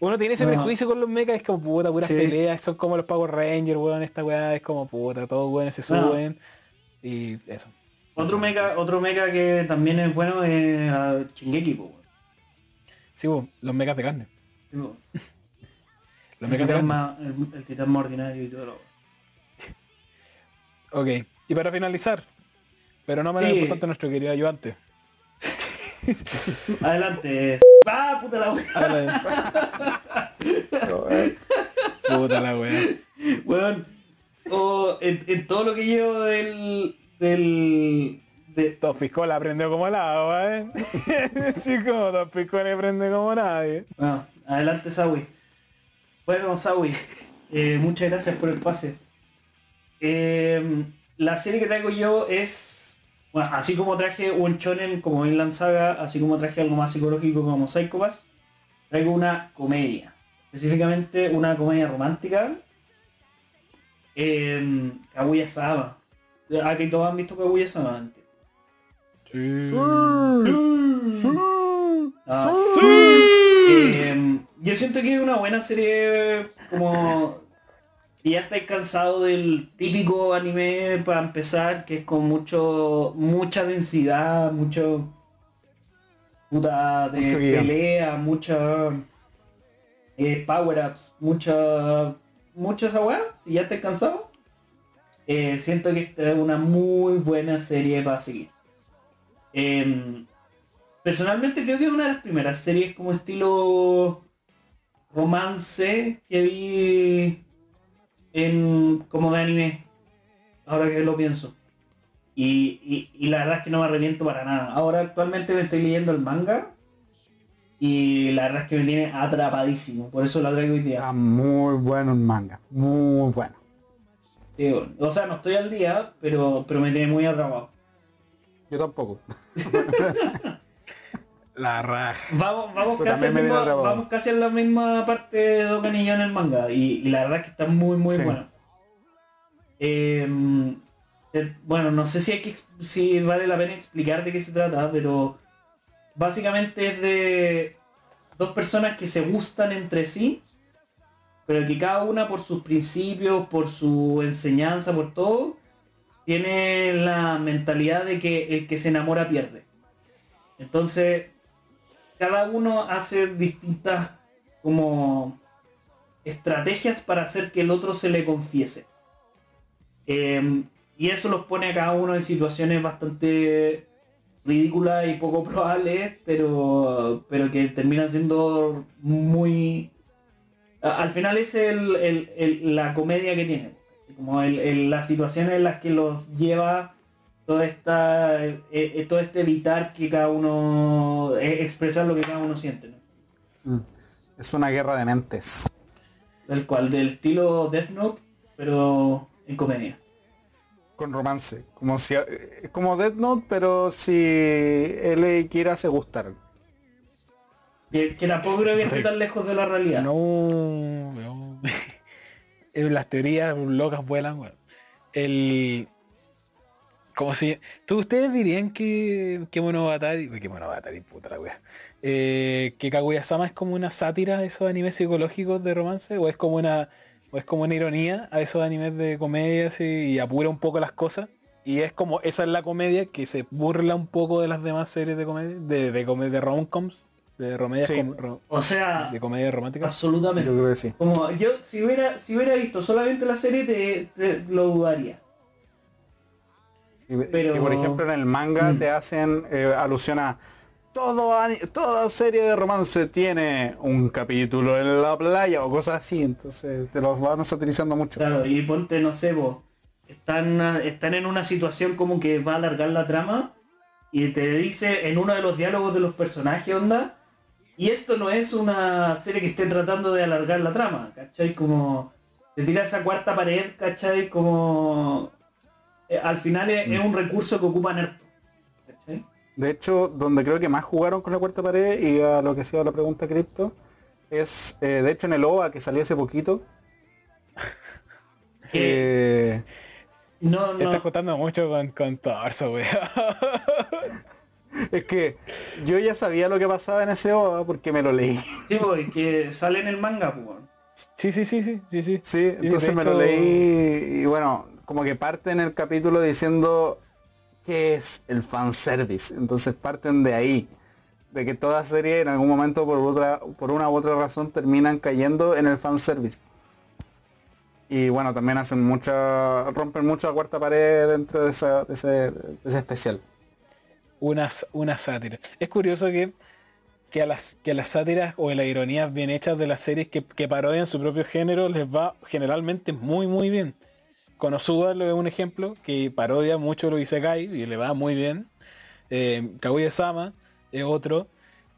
Uno tiene ese No. prejuicio con los mechas, es como puta, puras Sí. peleas, son como los Power Rangers, weón, esta weá es como puta, todos weones se No. suben. Y eso. Otro mecha, otro mecha que también es bueno es Shingeki, po, weón. Sí, weón, los mechas de carne. Sí, el, titán más, el, el titán más ordinario y todo lo Ok. Y para finalizar, pero no menos Sí. importante nuestro querido ayudante. Adelante. ¡Ah, puta la wea! Puta la weá. Weón. O en, en todo lo que llevo del. del. de, Dos piscolas aprendió como el agua, ¿eh? sí, como dos piscolas aprende como nadie. Bueno, adelante Sawi. Bueno, Sawi, eh, muchas gracias por el pase. Eh, la serie que traigo yo es, bueno, así como traje un shonen como Inland Saga, así como traje algo más psicológico como Psycho Pass, traigo una comedia. Específicamente una comedia romántica. Eh, Kaguya Sama. Aquí todos han visto Kaguya Sama antes. Sí. Ah, eh, yo siento que es una buena serie como si ya estáis cansado del típico anime para empezar, que es con mucho mucha densidad, mucho puta de Mucho pelea, mucha eh, power ups, mucha mucha esa weá, si ya estáis cansado, eh, siento que esta es una muy buena serie para seguir. Em, personalmente creo que es una de las primeras series como estilo romance que vi en como de anime ahora que lo pienso y, y- y la verdad es que no me arrepiento para nada ahora actualmente me estoy leyendo el manga y la verdad es que me tiene atrapadísimo por eso la traigo hoy día Está muy bueno el manga. Muy bueno. Sí, o sea no estoy al día pero pero me tiene muy atrapado Yo tampoco. La raja. Vamos, vamos, casi, mismo- vamos en la misma parte de Dokkan y yo en el manga y, y la verdad es que está muy muy Sí. bueno. Eh, eh, bueno, no sé si hay que ex- si vale la pena explicar de qué se trata, pero básicamente es de dos personas que se gustan entre sí pero que cada una por sus principios, por su enseñanza, por todo, tiene la mentalidad de que el que se enamora pierde. Entonces, cada uno hace distintas como estrategias para hacer que el otro se le confiese. Em, y eso los pone a cada uno en situaciones bastante ridículas y poco probables, pero, pero que terminan siendo muy... Al final es el- el- la comedia que tiene. Como las situaciones en las que los lleva toda esta, eh, eh, todo este evitar que cada uno, eh, expresar lo que cada uno siente. ¿no? Mm. Es una guerra de mentes. Del cual, del estilo Death Note, pero en comedia. Con romance. Como si es como Death Note, pero si él y Kira se gustaran. Que, que tampoco creo que esté tan lejos de la realidad. No, no. Eh, Las teorías locas vuelan, weón. El. Como si. ¿Tú, ¿Ustedes dirían que, que Monogatari. Que Monogatari, puta la wea. Eh, que Kaguya-sama es como una sátira a esos animes psicológicos de romance? ¿O es como una. o es como una ironía a esos animes de comedia así, y apura un poco las cosas? Y es como, esa es la comedia que se burla un poco de las demás series de comedia, de, de, comedia- de rom-coms, de comedias Sí. com- ro- O sea, de comedia romántica. absolutamente. Yo creo que sí. Como yo, si hubiera, si hubiera visto solamente la serie, te, te lo dudaría. Y, Pero- y, por ejemplo en el manga Mm. te hacen eh, alusión a todo toda serie de romance tiene un capítulo en la playa o cosas así, entonces te los van satirizando mucho. Claro, y ponte, no sé, vos, están, están en una situación como que va a alargar la trama y te dice en uno de los diálogos de los personajes, onda, y esto no es una serie que esté tratando de alargar la trama, ¿cachai? Como te tira esa cuarta pared, ¿cachai? Como eh, al final es, es un recurso que ocupan harto. De hecho, donde creo que más jugaron con la cuarta pared y a lo que sea la pregunta cripto, es eh, de hecho en el OVA que salió hace poquito. Que eh, no, Te no, estás contando mucho con, con Torso, weón. es que yo ya sabía lo que pasaba en ese OVA porque me lo leí. sí, voy, que sale en el manga, pues. Sí, sí, sí, sí, sí, sí. Sí, entonces me lo leí y bueno, como que parte en el capítulo diciendo qué es el fanservice. Entonces parten de ahí. De que toda serie en algún momento por otra, por una u otra razón terminan cayendo en el fanservice. Y bueno, también hacen mucha. rompen mucho la cuarta pared dentro de, esa- de ese, especial. Una, una sátira. Es curioso que, que, a las, que las sátiras o a las ironías bien hechas de las series que, que parodian su propio género les va generalmente muy muy bien. Konosuba lo es un ejemplo que parodia mucho lo Isekai y le va muy bien. Eh, Kaguya-sama es otro.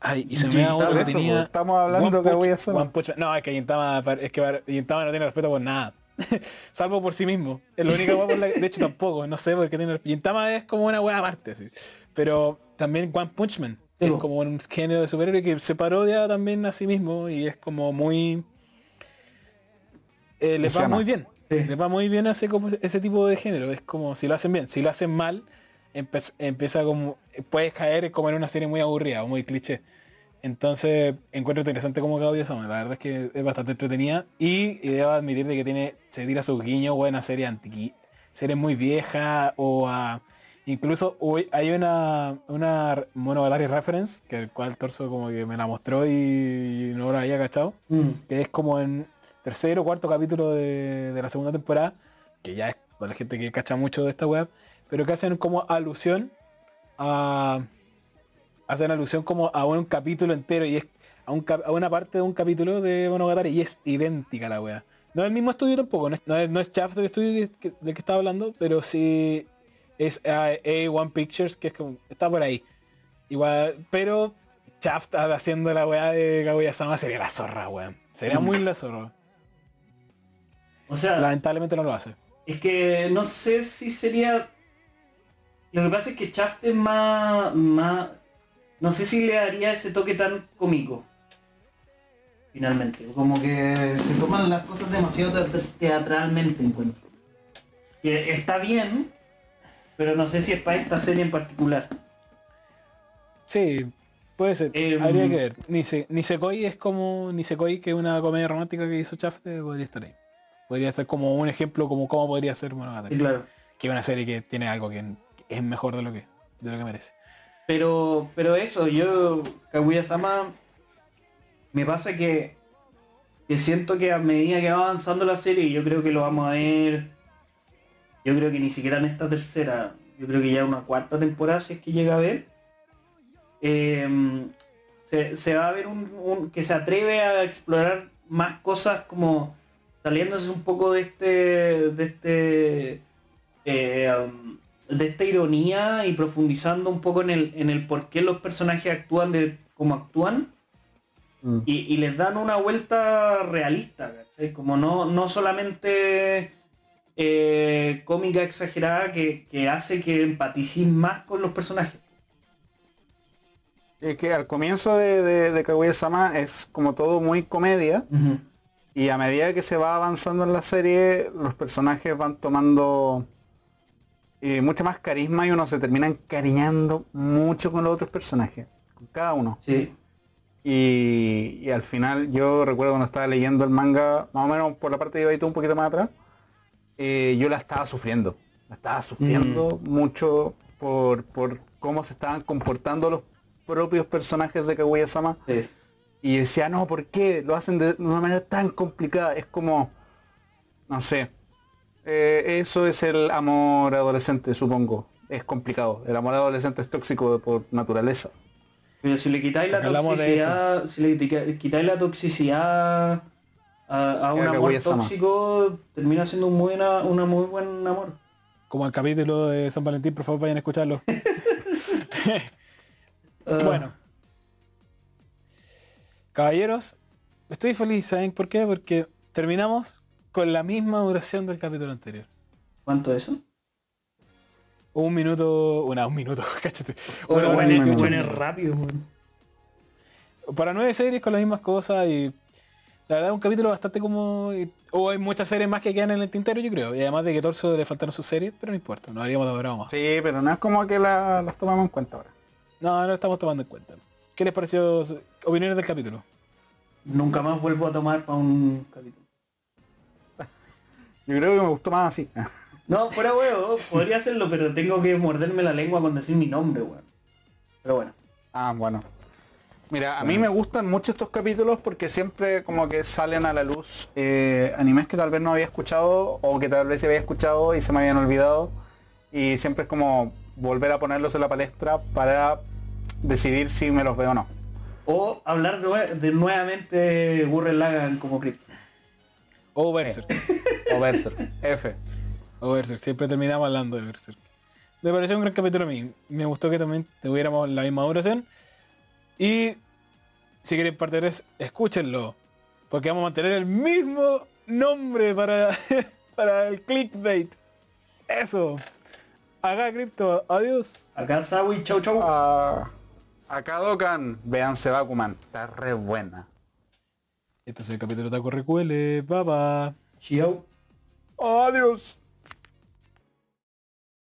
Ay, y se me da otro que eso, tenía... estamos hablando de Kaguya-sama. One Punch Man. No, es que Gintama, es que Gintama no tiene respeto por nada. Salvo por sí mismo. Es única hueá por la De hecho tampoco, no sé por qué tiene Gintama es como una hueá aparte, así. Pero también One Punch Man. Es como un género de superhéroe que se parodia también a sí mismo y es como muy... Eh, les va muy bien. Sí. Les va muy bien ese, como, ese tipo de género. Es como si lo hacen bien. Si lo hacen mal, empieza como... Puedes caer como en una serie muy aburrida o muy cliché. Entonces encuentro interesante como Kaguya Sama. La verdad es que es bastante entretenida. Y, y debo admitir de que tiene, se tira sus guiños buena serie antiqui, series muy viejas o a... Incluso hoy hay una, una Monogatari reference, que el cual Torso como que me la mostró y no la había cachado Mm. que es como en tercero o cuarto capítulo de, de la segunda temporada, que ya es para la gente que cacha mucho de esta web, pero que hacen como alusión a hacen alusión como a un capítulo entero y es a, un cap- a una parte de un capítulo de Monogatari y es idéntica la wea. No es el mismo estudio tampoco, no es, no es, no es Shaft del estudio que- que- del que estaba hablando, pero sí es ah, A1 Pictures, que es como, está por ahí. Igual, pero Shaft haciendo la weá de Kaguya-sama sería la zorra, weón. Sería muy la zorra. O sea, Lamentablemente no lo hace. Es que no sé si sería. Lo que pasa es que Shaft es más, más. No sé si le daría ese toque tan cómico. Finalmente. Como que se toman las cosas demasiado te- teatralmente encuentro. Que está bien, pero no sé si es para esta serie en particular. Sí, Puede ser, Em, habría que ver. Nise- Nisekoi es como Nisekoi, que es una comedia romántica que hizo Chafte, podría estar ahí. Podría ser como un ejemplo como cómo podría ser Monogatari. Claro. Que es una serie que tiene algo que es mejor de lo que, de lo que merece. Pero, pero eso, yo, Kaguya-sama, me pasa que, que siento que a medida que va avanzando la serie, yo creo que lo vamos a ver, yo creo que ni siquiera en esta tercera, yo creo que ya una cuarta temporada, si es que llega a ver, eh, se, se va a ver un, un- que se atreve a explorar más cosas como saliéndose un poco de este, de este, eh, um, de esta ironía y profundizando un poco en el, en el por qué los personajes actúan de como actúan Mm. y, y les dan una vuelta realista. Como no, no solamente eh, cómica exagerada que, que hace que empaticís más con los personajes. Es que al comienzo de, de, de Kaguya-sama es como todo muy comedia y a medida que se va avanzando en la serie los personajes van tomando eh, mucho más carisma y uno se termina encariñando mucho con los otros personajes, con cada uno. Sí. Y, y al final yo recuerdo cuando estaba leyendo el manga, más o menos por la parte de Ibaito un poquito más atrás, eh, yo la estaba sufriendo. La estaba sufriendo mucho por, por cómo se estaban comportando los propios personajes de Kaguya-sama. sí. Y decía, no, ¿por qué? Lo hacen de una manera tan complicada. Es como, no sé. Eh, eso es el amor adolescente, supongo. Es complicado. El amor adolescente es tóxico por naturaleza. Pero si le quitáis la toxicidad, si le quitáis- la toxicidad a, a un amor tóxico, termina siendo un buena, una muy buen amor. Como el capítulo de San Valentín, por favor vayan a escucharlo. Ah, Bueno. Caballeros, estoy feliz, ¿saben por qué? Porque terminamos con la misma duración del capítulo anterior. ¿Cuánto eso? Un minuto, una, un minuto, cállate. Bueno, bueno, bueno, es minutos. rápido, weón. Para nueve series con las mismas cosas y la verdad es un capítulo bastante como... O hay muchas series más que quedan en el tintero, yo creo. Y además de que Torso le faltaron sus series, pero no importa, no habríamos logrado más. Sí, pero no es como que la- las tomamos en cuenta ahora. No, no estamos tomando en cuenta. ¿Qué les pareció? Opiniones del capítulo. Nunca más vuelvo a tomar para un capítulo. Yo creo que me gustó más así. No, fuera huevo, podría hacerlo, pero tengo que morderme la lengua con decir mi nombre, weón. Pero bueno. Ah, bueno. Mira, a mí me gustan mucho estos capítulos porque siempre como que salen a la luz eh, animes que tal vez no había escuchado o que tal vez se había escuchado y se me habían olvidado. Y siempre es como volver a ponerlos en la palestra para decidir si me los veo o no. O hablar de nuevamente Gurren Lagann como Crypt. O Berserk. O Berserk. F. O Berserk. Siempre terminamos hablando de Berserk. Me pareció un gran capítulo a mí. Me gustó que también tuviéramos la misma duración. Y si quieren parte 3, escúchenlo. Porque vamos a mantener el mismo nombre para, para el clickbait. Eso. Acá Crypto. Adiós. Acá Sawi, chau chau. Ah, acá Dokkan, véanse Bakuman. Está re buena. Este es el capítulo Taco Recuele. Bye bye. Chau. Adiós.